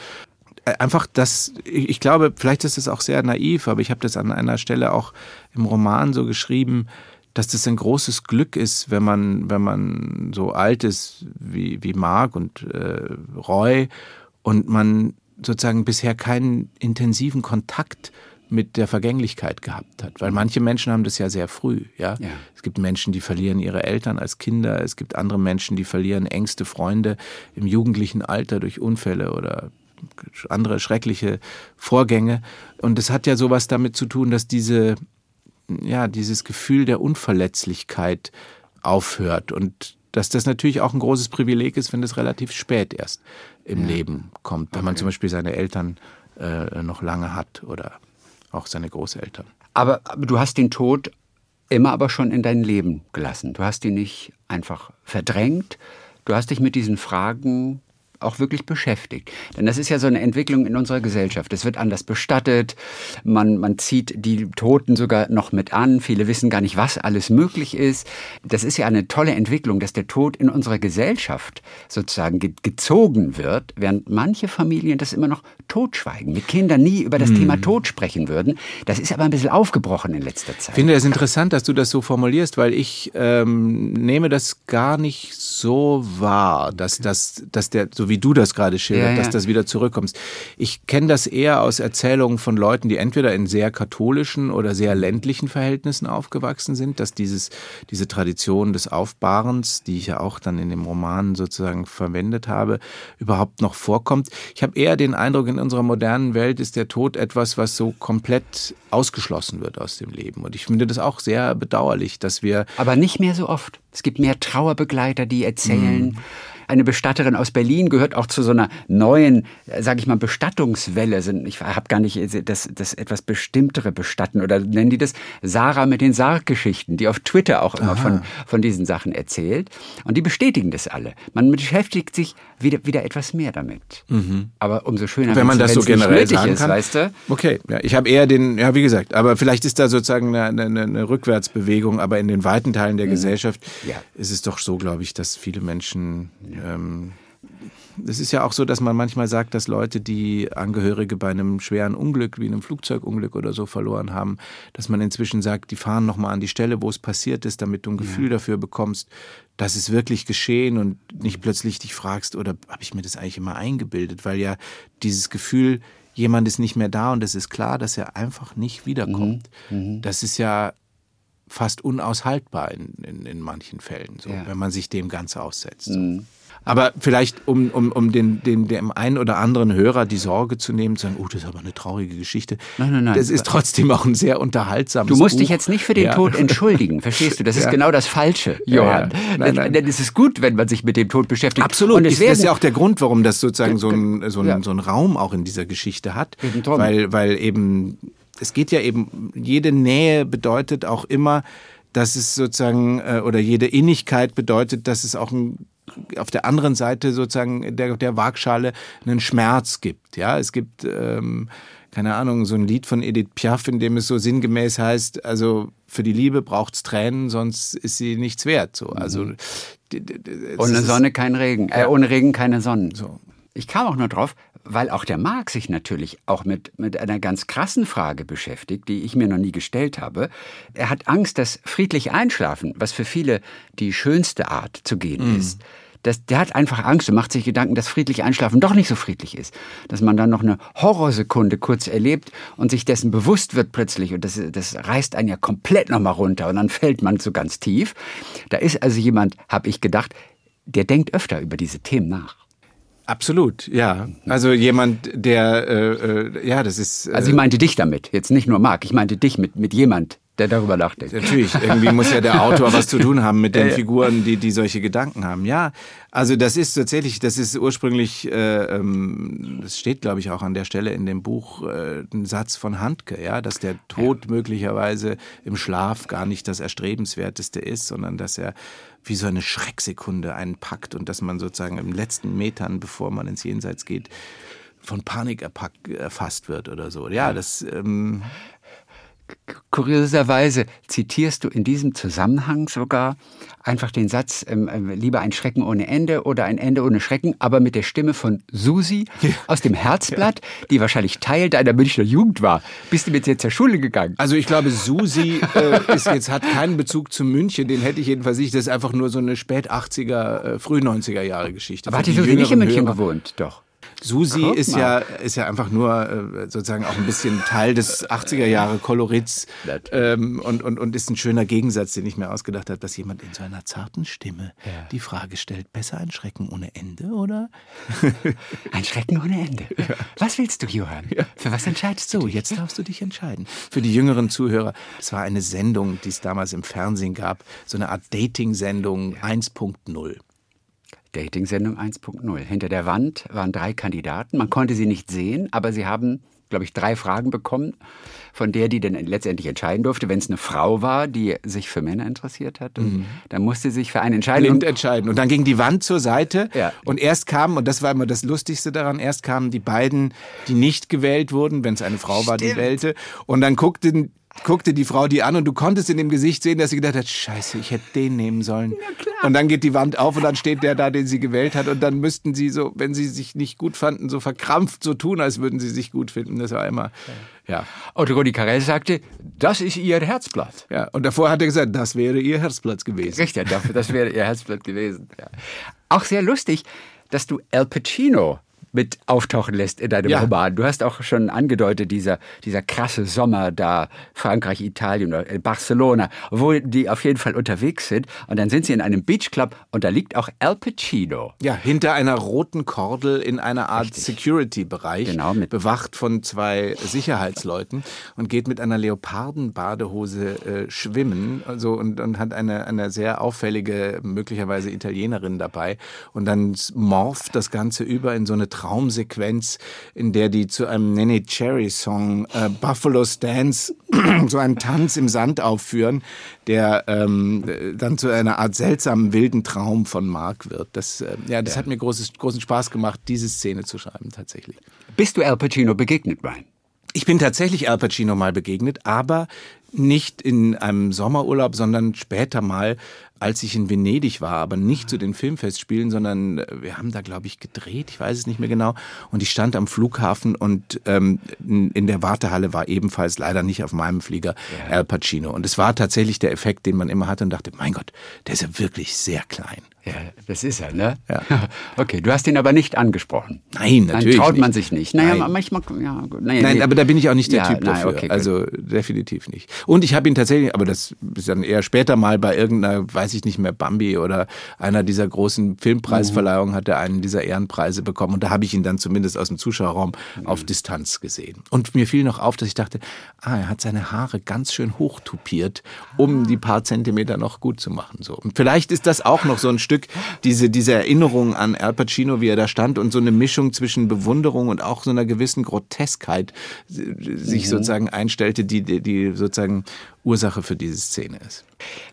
Äh, einfach das, ich glaube, vielleicht ist es auch sehr naiv, aber ich habe das an einer Stelle auch im Roman so geschrieben, dass das ein großes Glück ist, wenn man, wenn man so alt ist wie, wie Marc und äh, Roy und man sozusagen bisher keinen intensiven Kontakt mit der Vergänglichkeit gehabt hat. Weil manche Menschen haben das ja sehr früh. Ja? ja? Es gibt Menschen, die verlieren ihre Eltern als Kinder. Es gibt andere Menschen, die verlieren engste Freunde im jugendlichen Alter durch Unfälle oder andere schreckliche Vorgänge. Und es hat ja sowas damit zu tun, dass diese, ja, dieses Gefühl der Unverletzlichkeit aufhört und dass das natürlich auch ein großes Privileg ist, wenn es relativ spät erst im ja. Leben kommt, wenn okay. man zum Beispiel seine Eltern äh, noch lange hat oder auch seine Großeltern. Aber, aber du hast den Tod immer aber schon in dein Leben gelassen. Du hast ihn nicht einfach verdrängt. Du hast dich mit diesen Fragen auch wirklich beschäftigt. Denn das ist ja so eine Entwicklung in unserer Gesellschaft. Es wird anders bestattet, man, man zieht die Toten sogar noch mit an, viele wissen gar nicht, was alles möglich ist. Das ist ja eine tolle Entwicklung, dass der Tod in unserer Gesellschaft sozusagen ge gezogen wird, während manche Familien das immer noch totschweigen, mit Kindern nie über das hm. Thema Tod sprechen würden. Das ist aber ein bisschen aufgebrochen in letzter Zeit. Ich finde es interessant, dass du das so formulierst, weil ich ähm, nehme das gar nicht so wahr, dass, das, dass der, so wie wie du das gerade schilderst, ja, ja. dass das wieder zurückkommst. Ich kenne das eher aus Erzählungen von Leuten, die entweder in sehr katholischen oder sehr ländlichen Verhältnissen aufgewachsen sind, dass dieses, diese Tradition des Aufbahrens, die ich ja auch dann in dem Roman sozusagen verwendet habe, überhaupt noch vorkommt. Ich habe eher den Eindruck, in unserer modernen Welt ist der Tod etwas, was so komplett ausgeschlossen wird aus dem Leben. Und ich finde das auch sehr bedauerlich, dass wir. Aber nicht mehr so oft. Es gibt mehr Trauerbegleiter, die erzählen. Mm eine Bestatterin aus Berlin gehört auch zu so einer neuen, sage ich mal, Bestattungswelle. Ich habe gar nicht das, das etwas bestimmtere Bestatten oder nennen die das Sarah mit den Sarggeschichten, die auf Twitter auch immer von, von diesen Sachen erzählt. Und die bestätigen das alle. Man beschäftigt sich wieder, wieder etwas mehr damit. Mhm. Aber umso schöner, wenn man das so generell sagen ist, kann. Weißt du? Okay, ja, ich habe eher den, ja wie gesagt, aber vielleicht ist da sozusagen eine, eine, eine Rückwärtsbewegung, aber in den weiten Teilen der mhm. Gesellschaft ja. ist es doch so, glaube ich, dass viele Menschen ähm, es ist ja auch so, dass man manchmal sagt, dass Leute, die Angehörige bei einem schweren Unglück, wie einem Flugzeugunglück oder so verloren haben, dass man inzwischen sagt, die fahren nochmal an die Stelle, wo es passiert ist, damit du ein Gefühl ja. dafür bekommst, dass es wirklich geschehen und nicht plötzlich dich fragst, oder habe ich mir das eigentlich immer eingebildet, weil ja dieses Gefühl, jemand ist nicht mehr da und es ist klar, dass er einfach nicht wiederkommt. Mhm. Mhm. Das ist ja fast unaushaltbar in, in, in manchen Fällen, so, ja. wenn man sich dem ganz aussetzt. So. Mhm. Aber vielleicht, um, um, um den, den, dem einen oder anderen Hörer die Sorge zu nehmen, zu sagen, oh, das ist aber eine traurige Geschichte. Nein, nein, nein. Das ist trotzdem auch ein sehr unterhaltsames Du musst Buch. dich jetzt nicht für den ja. Tod entschuldigen, verstehst du? Das ist ja. genau das Falsche, Johann. Ja, nein, nein. Denn es ist gut, wenn man sich mit dem Tod beschäftigt. Absolut. Und es das ist ja auch der Grund, warum das sozusagen so ein, so ein, so ein Raum auch in dieser Geschichte hat. Weil, weil eben, es geht ja eben, jede Nähe bedeutet auch immer, dass es sozusagen, äh, oder jede Innigkeit bedeutet, dass es auch ein auf der anderen Seite sozusagen der, der Waagschale einen Schmerz gibt. Ja, es gibt, ähm, keine Ahnung, so ein Lied von Edith Piaf, in dem es so sinngemäß heißt, also für die Liebe braucht's Tränen, sonst ist sie nichts wert. So, also mhm. ohne Sonne kein Regen, äh, ohne Regen keine Sonne. So. Ich kam auch nur drauf, weil auch der Marc sich natürlich auch mit, mit einer ganz krassen Frage beschäftigt, die ich mir noch nie gestellt habe. Er hat Angst, dass friedlich einschlafen, was für viele die schönste Art zu gehen mm. ist, Das, der hat einfach Angst und macht sich Gedanken, dass friedlich einschlafen doch nicht so friedlich ist. Dass man dann noch eine Horrorsekunde kurz erlebt und sich dessen bewusst wird plötzlich und das, das reißt einen ja komplett nochmal runter und dann fällt man so ganz tief. Da ist also jemand, habe ich gedacht, der denkt öfter über diese Themen nach. Absolut, ja. Also jemand, der, äh, äh, ja, das ist. Äh, Also ich meinte dich damit, jetzt nicht nur Marc, ich meinte dich mit, mit jemand, der darüber nachdenkt. Natürlich, irgendwie muss ja der Autor was zu tun haben mit den <laughs> Figuren, die, die solche Gedanken haben. Ja, also das ist tatsächlich, das ist ursprünglich, äh, ähm, das steht glaube ich auch an der Stelle in dem Buch, äh, ein Satz von Handke, ja, dass der Tod möglicherweise im Schlaf gar nicht das Erstrebenswerteste ist, sondern dass er wie so eine Schrecksekunde einen packt und dass man sozusagen im letzten Metern, bevor man ins Jenseits geht, von Panik erfasst wird oder so. Ja, das ähm, Kurioserweise zitierst du in diesem Zusammenhang sogar einfach den Satz, ähm, äh, lieber ein Schrecken ohne Ende oder ein Ende ohne Schrecken, aber mit der Stimme von Susi aus dem Herzblatt, die wahrscheinlich Teil deiner Münchner Jugend war. Bist du mit ihr zur Schule gegangen? Also ich glaube, Susi äh, ist jetzt hat keinen Bezug zu München, den hätte ich jedenfalls nicht. Das ist einfach nur so eine spät 80er, äh, früh 90er Jahre Geschichte. aber hat die Susi nicht in München Hörer. gewohnt? Doch. Susi Guck ist mal. ja, ist ja einfach nur äh, sozusagen auch ein bisschen Teil des 80er Jahre Kolorits Natürlich. ähm, und, und, und ist ein schöner Gegensatz, den ich mir ausgedacht habe, dass jemand in so einer zarten Stimme die Frage stellt, besser ein Schrecken ohne Ende oder? <laughs> Ein Schrecken ohne Ende. Was willst du, Johann? Für was entscheidest du? So, jetzt darfst du dich entscheiden. Für die jüngeren Zuhörer, es war eine Sendung, die es damals im Fernsehen gab, so eine Art Dating-Sendung 1.0. Dating-Sendung 1.0. Hinter der Wand waren drei Kandidaten. Man konnte sie nicht sehen, aber sie haben, glaube ich, drei Fragen bekommen, von der die dann letztendlich entscheiden durfte. Wenn es eine Frau war, die sich für Männer interessiert hat, und dann musste sie sich für einen entscheiden. blind Und- entscheiden. Und dann ging die Wand zur Seite Ja. und erst kamen, und das war immer das Lustigste daran, erst kamen die beiden, die nicht gewählt wurden, wenn es eine Frau war, die Stimmt. wählte. Und dann guckten, guckte die Frau die an und du konntest in dem Gesicht sehen, dass sie gedacht hat, scheiße, ich hätte den nehmen sollen. Und dann geht die Wand auf und dann steht der da, den sie gewählt hat. Und dann müssten sie so, wenn sie sich nicht gut fanden, so verkrampft so tun, als würden sie sich gut finden. Das war immer, ja. Und Rudi Carell sagte, das ist ihr Herzblatt. ja. Und davor hat er gesagt, das wäre ihr Herzplatz gewesen. Richtig, dafür- das wäre ihr Herzblatt gewesen. Ja. Auch sehr lustig, dass du Al Pacino mit auftauchen lässt in deinem Ja. Roman. Du hast auch schon angedeutet, dieser, dieser krasse Sommer da, Frankreich, Italien, oder, Barcelona, wo die auf jeden Fall unterwegs sind. Und dann sind sie in einem Beachclub und da liegt auch Al Pacino. Ja, hinter einer roten Kordel in einer Art Security-Bereich, Genau, mit- bewacht von zwei Sicherheitsleuten und geht mit einer Leopardenbadehose äh, schwimmen also, und, und hat eine, eine sehr auffällige, möglicherweise Italienerin dabei. Und dann morpht das Ganze über in so eine Traumsequenz, in der die zu einem Nene Cherry-Song äh, Buffalo's Dance <clears throat> so einen Tanz im Sand aufführen, der ähm, dann zu einer Art seltsamen wilden Traum von Mark wird. Das, äh, ja, das hat mir großes, großen Spaß gemacht, diese Szene zu schreiben tatsächlich. Bist du Al Pacino begegnet, Brian? Ich bin tatsächlich Al Pacino mal begegnet, aber nicht in einem Sommerurlaub, sondern später mal, als ich in Venedig war, aber nicht zu den Filmfestspielen, sondern äh, wir haben da, glaube ich, gedreht, ich weiß es nicht mehr genau. Und ich stand am Flughafen und ähm, in der Wartehalle war ebenfalls leider nicht auf meinem Flieger Al Pacino. Und es war tatsächlich der Effekt, den man immer hatte und dachte, mein Gott, der ist ja wirklich sehr klein. Ja, das ist er, ne? Ja. <laughs> Okay, du hast ihn aber nicht angesprochen. Nein, natürlich Nein, traut man nicht. sich nicht. Naja, Nein. manchmal, ja. Nee, Nein, nee. aber da bin ich auch nicht der Ja, Typ nein, dafür. okay, also definitiv nicht. Und ich habe ihn tatsächlich, aber das ist dann eher später mal bei irgendeiner, weiß ich nicht mehr, Bambi oder einer dieser großen Filmpreisverleihungen hat er einen dieser Ehrenpreise bekommen und da habe ich ihn dann zumindest aus dem Zuschauerraum auf Distanz gesehen. Und mir fiel noch auf, dass ich dachte, ah, er hat seine Haare ganz schön hochtupiert, um die paar Zentimeter noch gut zu machen. So. Und vielleicht ist das auch noch so ein Stück, diese, diese Erinnerung an Al Pacino, wie er da stand und so eine Mischung zwischen Bewunderung und auch so einer gewissen Groteskheit äh, sich sozusagen einstellte, die, die, die sozusagen Ursache für diese Szene ist.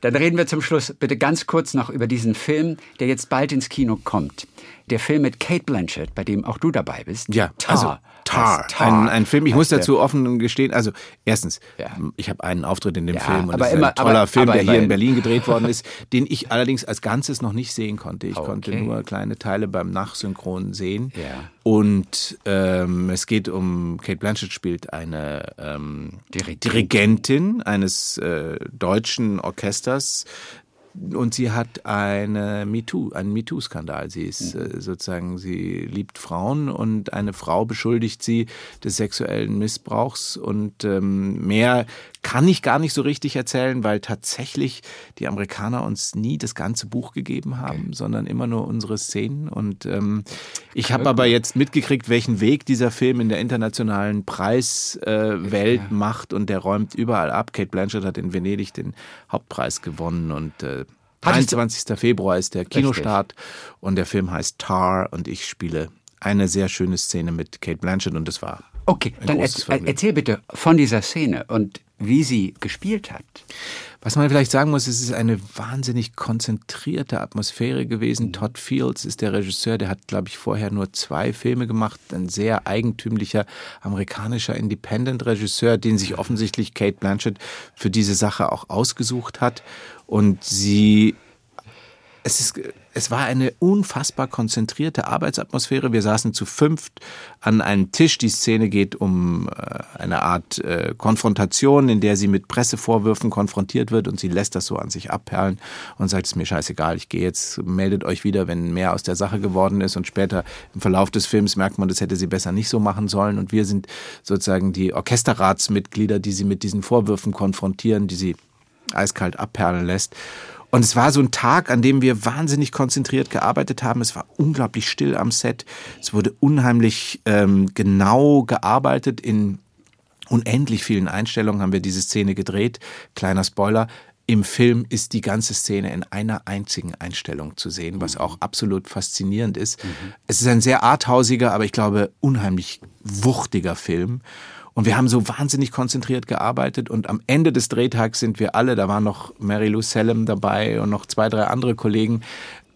Dann reden wir zum Schluss bitte ganz kurz noch über diesen Film, der jetzt bald ins Kino kommt. Der Film mit Kate Blanchett, bei dem auch du dabei bist. Ja, Tar. also Tar, heißt Ein, ein Film. Ich muss dazu offen gestehen, also erstens, Ja. ich habe einen Auftritt in dem Ja, Film und aber es ist immer- ein toller aber- Film, aber der hier in Berlin gedreht worden <laughs> ist, den ich allerdings als Ganzes noch nicht sehen konnte. Ich konnte Okay. nur kleine Teile beim Nachsynchron sehen. Ja. Und ähm, es geht um, Kate Blanchett spielt eine ähm, Dirigentin. Dirigentin eines äh, deutschen Orchesters, und sie hat eine MeToo, einen MeToo-Skandal. Sie ist äh, sozusagen, sie liebt Frauen und eine Frau beschuldigt sie des sexuellen Missbrauchs und ähm, mehr kann ich gar nicht so richtig erzählen, weil tatsächlich die Amerikaner uns nie das ganze Buch gegeben haben, okay. sondern immer nur unsere Szenen. Und ähm, ich habe aber jetzt mitgekriegt, welchen Weg dieser Film in der internationalen Preiswelt äh, macht und der räumt überall ab. Kate Blanchett hat in Venedig den Hauptpreis gewonnen und äh, 23. Februar ist der Kinostart Richtig. und der Film heißt Tar und ich spiele eine sehr schöne Szene mit Kate Blanchett und das war. Okay, dann erzähl bitte von dieser Szene und wie sie gespielt hat. Was man vielleicht sagen muss, es ist eine wahnsinnig konzentrierte Atmosphäre gewesen. Mhm. Todd Fields ist der Regisseur, der hat, glaube ich, vorher nur zwei Filme gemacht. Ein sehr eigentümlicher amerikanischer Independent-Regisseur, den sich offensichtlich Kate Blanchett für diese Sache auch ausgesucht hat. Und sie es, ist, es war eine unfassbar konzentrierte Arbeitsatmosphäre. Wir saßen zu fünft an einem Tisch. Die Szene geht um äh, eine Art äh, Konfrontation, in der sie mit Pressevorwürfen konfrontiert wird und sie lässt das so an sich abperlen und sagt, es ist mir scheißegal, ich gehe jetzt, meldet euch wieder, wenn mehr aus der Sache geworden ist und später im Verlauf des Films merkt man, das hätte sie besser nicht so machen sollen und wir sind sozusagen die Orchesterratsmitglieder, die sie mit diesen Vorwürfen konfrontieren, die sie eiskalt abperlen lässt. Und es war so ein Tag, an dem wir wahnsinnig konzentriert gearbeitet haben. Es war unglaublich still am Set. Es wurde unheimlich ähm, genau gearbeitet. In unendlich vielen Einstellungen haben wir diese Szene gedreht. Kleiner Spoiler. Im Film ist die ganze Szene in einer einzigen Einstellung zu sehen, was auch absolut faszinierend ist. Mhm. Es ist ein sehr arthausiger, aber ich glaube unheimlich wuchtiger Film. Und wir haben so wahnsinnig konzentriert gearbeitet und am Ende des Drehtags sind wir alle, da war noch Mary Lou Sellem dabei und noch zwei, drei andere Kollegen,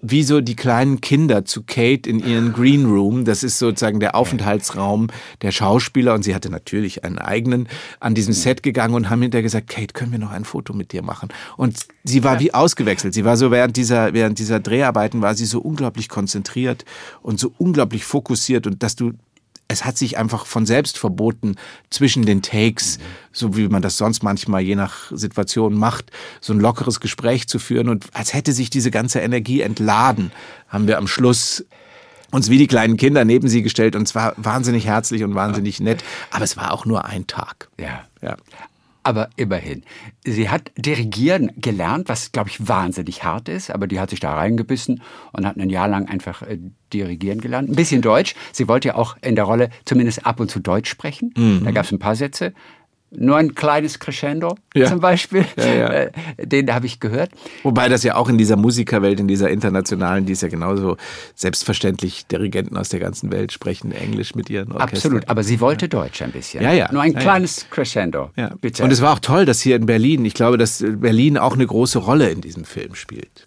wie so die kleinen Kinder zu Kate in ihren Green Room. Das ist sozusagen der Aufenthaltsraum der Schauspieler und sie hatte natürlich einen eigenen an diesem Set gegangen und haben hinterher gesagt, Kate, können wir noch ein Foto mit dir machen? Und sie war wie ausgewechselt. Sie war so während dieser, während dieser Dreharbeiten war sie so unglaublich konzentriert und so unglaublich fokussiert und dass du es hat sich einfach von selbst verboten, zwischen den Takes, so wie man das sonst manchmal je nach Situation macht, so ein lockeres Gespräch zu führen. Und als hätte sich diese ganze Energie entladen, haben wir am Schluss uns wie die kleinen Kinder neben sie gestellt und zwar wahnsinnig herzlich und wahnsinnig nett. Aber es war auch nur ein Tag. Ja. ja aber immerhin. Sie hat dirigieren gelernt, was, glaube ich, wahnsinnig hart ist, aber die hat sich da reingebissen und hat ein Jahr lang einfach äh, dirigieren gelernt. Ein bisschen Deutsch. Sie wollte ja auch in der Rolle zumindest ab und zu Deutsch sprechen. Mhm. Da gab es ein paar Sätze nur ein kleines Crescendo ja. zum Beispiel. Ja, ja. Äh, den habe ich gehört. Wobei das ja auch in dieser Musikerwelt, in dieser internationalen, die ist ja genauso selbstverständlich, Dirigenten aus der ganzen Welt sprechen Englisch mit ihren Orchestern. Absolut, aber sie wollte Deutsch ein bisschen. Ja, ja. Nur ein kleines Crescendo, bitte. Und es war auch toll, dass hier in Berlin, ich glaube, dass Berlin auch eine große Rolle in diesem Film spielt.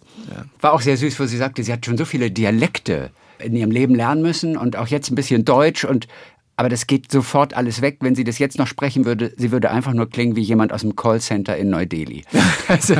War auch sehr süß, wo sie sagte, sie hat schon so viele Dialekte in ihrem Leben lernen müssen und auch jetzt ein bisschen Deutsch und aber das geht sofort alles weg. Wenn sie das jetzt noch sprechen würde, sie würde einfach nur klingen wie jemand aus dem Callcenter in Neu-Delhi. <laughs> Also,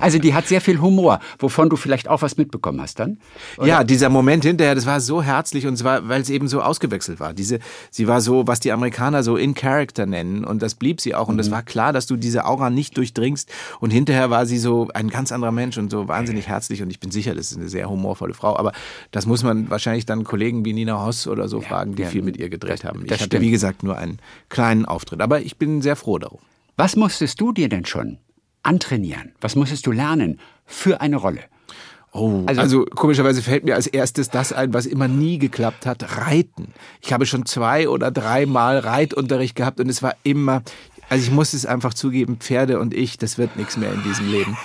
also, die hat sehr viel Humor, wovon du vielleicht auch was mitbekommen hast dann. Oder? Ja, dieser Moment hinterher, das war so herzlich und zwar, weil es eben so ausgewechselt war. Diese, sie war so, was die Amerikaner so in Character nennen und das blieb sie auch und es mhm. war klar, dass du diese Aura nicht durchdringst und hinterher war sie so ein ganz anderer Mensch und so wahnsinnig herzlich und ich bin sicher, das ist eine sehr humorvolle Frau. Aber das muss man wahrscheinlich dann Kollegen wie Nina Hoss oder so ja, fragen, die ja, viel mit ihr gedreht gespielt haben. Ich das hatte, stimmt. wie gesagt, nur einen kleinen Auftritt. Aber ich bin sehr froh darum. Was musstest du dir denn schon antrainieren? Was musstest du lernen für eine Rolle? Oh, also, also, komischerweise fällt mir als erstes das ein, was immer nie geklappt hat, Reiten. Ich habe schon zwei oder dreimal Reitunterricht gehabt und es war immer, also ich muss es einfach zugeben, Pferde und ich, das wird nichts mehr in diesem Leben.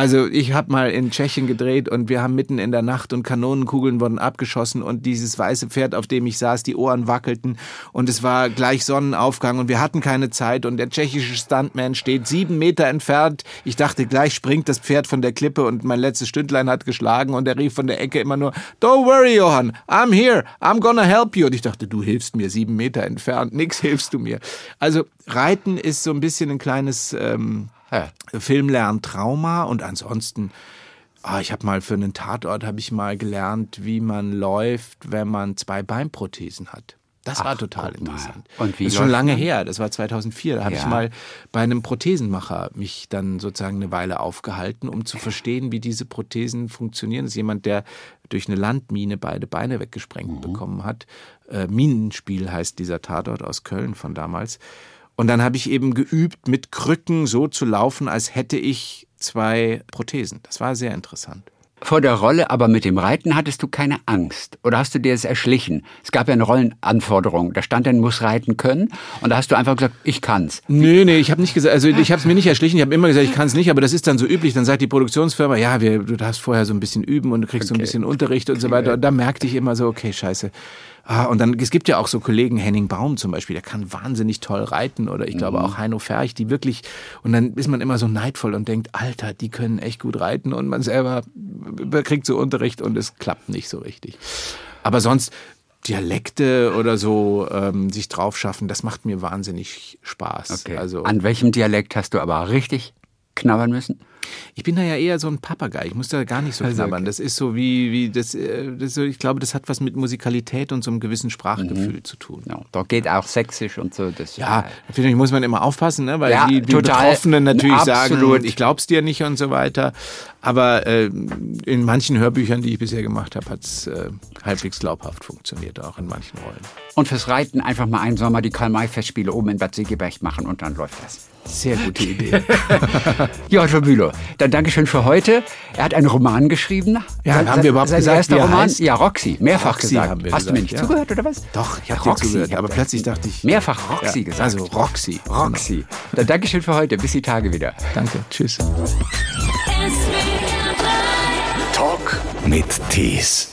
Also ich habe mal in Tschechien gedreht und wir haben mitten in der Nacht und Kanonenkugeln wurden abgeschossen und dieses weiße Pferd, auf dem ich saß, die Ohren wackelten und es war gleich Sonnenaufgang und wir hatten keine Zeit und der tschechische Stuntman steht sieben Meter entfernt. Ich dachte, gleich springt das Pferd von der Klippe und mein letztes Stündlein hat geschlagen und er rief von der Ecke immer nur, Don't worry, Johann, I'm here, I'm gonna help you. Und ich dachte, du hilfst mir sieben Meter entfernt, nix hilfst du mir. Also Reiten ist so ein bisschen ein kleines... Ähm, ja. Filmlerntrauma und ansonsten Oh, ich habe mal für einen Tatort habe ich mal gelernt, wie man läuft, wenn man zwei Beinprothesen hat. Das Ach, war total interessant. Und wie das ist schon lange man? her, das war 2004. Da habe ich Ja. mal bei einem Prothesenmacher mich dann sozusagen eine Weile aufgehalten, um zu verstehen, wie diese Prothesen funktionieren. Das ist jemand, der durch eine Landmine beide Beine weggesprengt Mhm. bekommen hat. Äh, Minenspiel heißt dieser Tatort aus Köln von damals. Und dann habe ich eben geübt, mit Krücken so zu laufen, als hätte ich zwei Prothesen. Das war sehr interessant. Vor der Rolle, aber mit dem Reiten hattest du keine Angst. Oder hast du dir das erschlichen? Es gab ja eine Rollenanforderung. Da stand dann, muss reiten können. Und da hast du einfach gesagt, ich kann's. Nee, nee, ich habe nicht gesagt, also ich habe es mir nicht erschlichen, ich habe immer gesagt, ich kann es nicht, aber das ist dann so üblich, dann sagt die Produktionsfirma, ja, wir, du darfst vorher so ein bisschen üben und du kriegst so ein Okay. bisschen Unterricht und so weiter. Und da merkte ich immer so, okay, scheiße. Ah, und dann, es gibt ja auch so Kollegen, Henning Baum zum Beispiel, der kann wahnsinnig toll reiten oder ich glaube auch Heino Ferch, die wirklich, und dann ist man immer so neidvoll und denkt, Alter, die können echt gut reiten und man selber kriegt so Unterricht und es klappt nicht so richtig. Aber sonst, Dialekte oder so ähm, sich drauf schaffen, das macht mir wahnsinnig Spaß. Okay. Also An welchem Dialekt hast du aber richtig knabbern müssen? ich bin da ja eher so ein Papagei. Ich muss da gar nicht so Also, knabbern. Das ist so wie wie das, äh, das ich glaube, das hat was mit Musikalität und so einem gewissen Sprachgefühl zu tun. Ja, da geht auch sächsisch und so. Das, Ja, natürlich muss man immer aufpassen, ne? weil Ja, die, die. Betroffenen natürlich Absolut. sagen, ich glaub's dir nicht und so weiter. Aber äh, in manchen Hörbüchern, die ich bisher gemacht habe, hat's äh, halbwegs glaubhaft funktioniert, auch in manchen Rollen. Und fürs Reiten einfach mal einen Sommer die Karl-May-Festspiele oben in Bad Segeberg machen und dann läuft das. Sehr gute Idee. <laughs> Ja, Otto Bülow, dann Dankeschön für heute. Er hat einen Roman geschrieben. Ja, Sein- haben wir überhaupt sein gesagt, erster wie er Roman? heißt? Ja, Roxy. Mehrfach Roxy gesagt. haben wir Hast du mir gesagt, nicht ja. zugehört oder was? Doch, ich habe Roxy, dir zugehört, aber plötzlich dachte ich... Mehrfach Roxy ja, gesagt. Also Roxy. Roxy. Dann Dankeschön für heute. Bis die Tage wieder. Danke, tschüss. Talk mit Tees.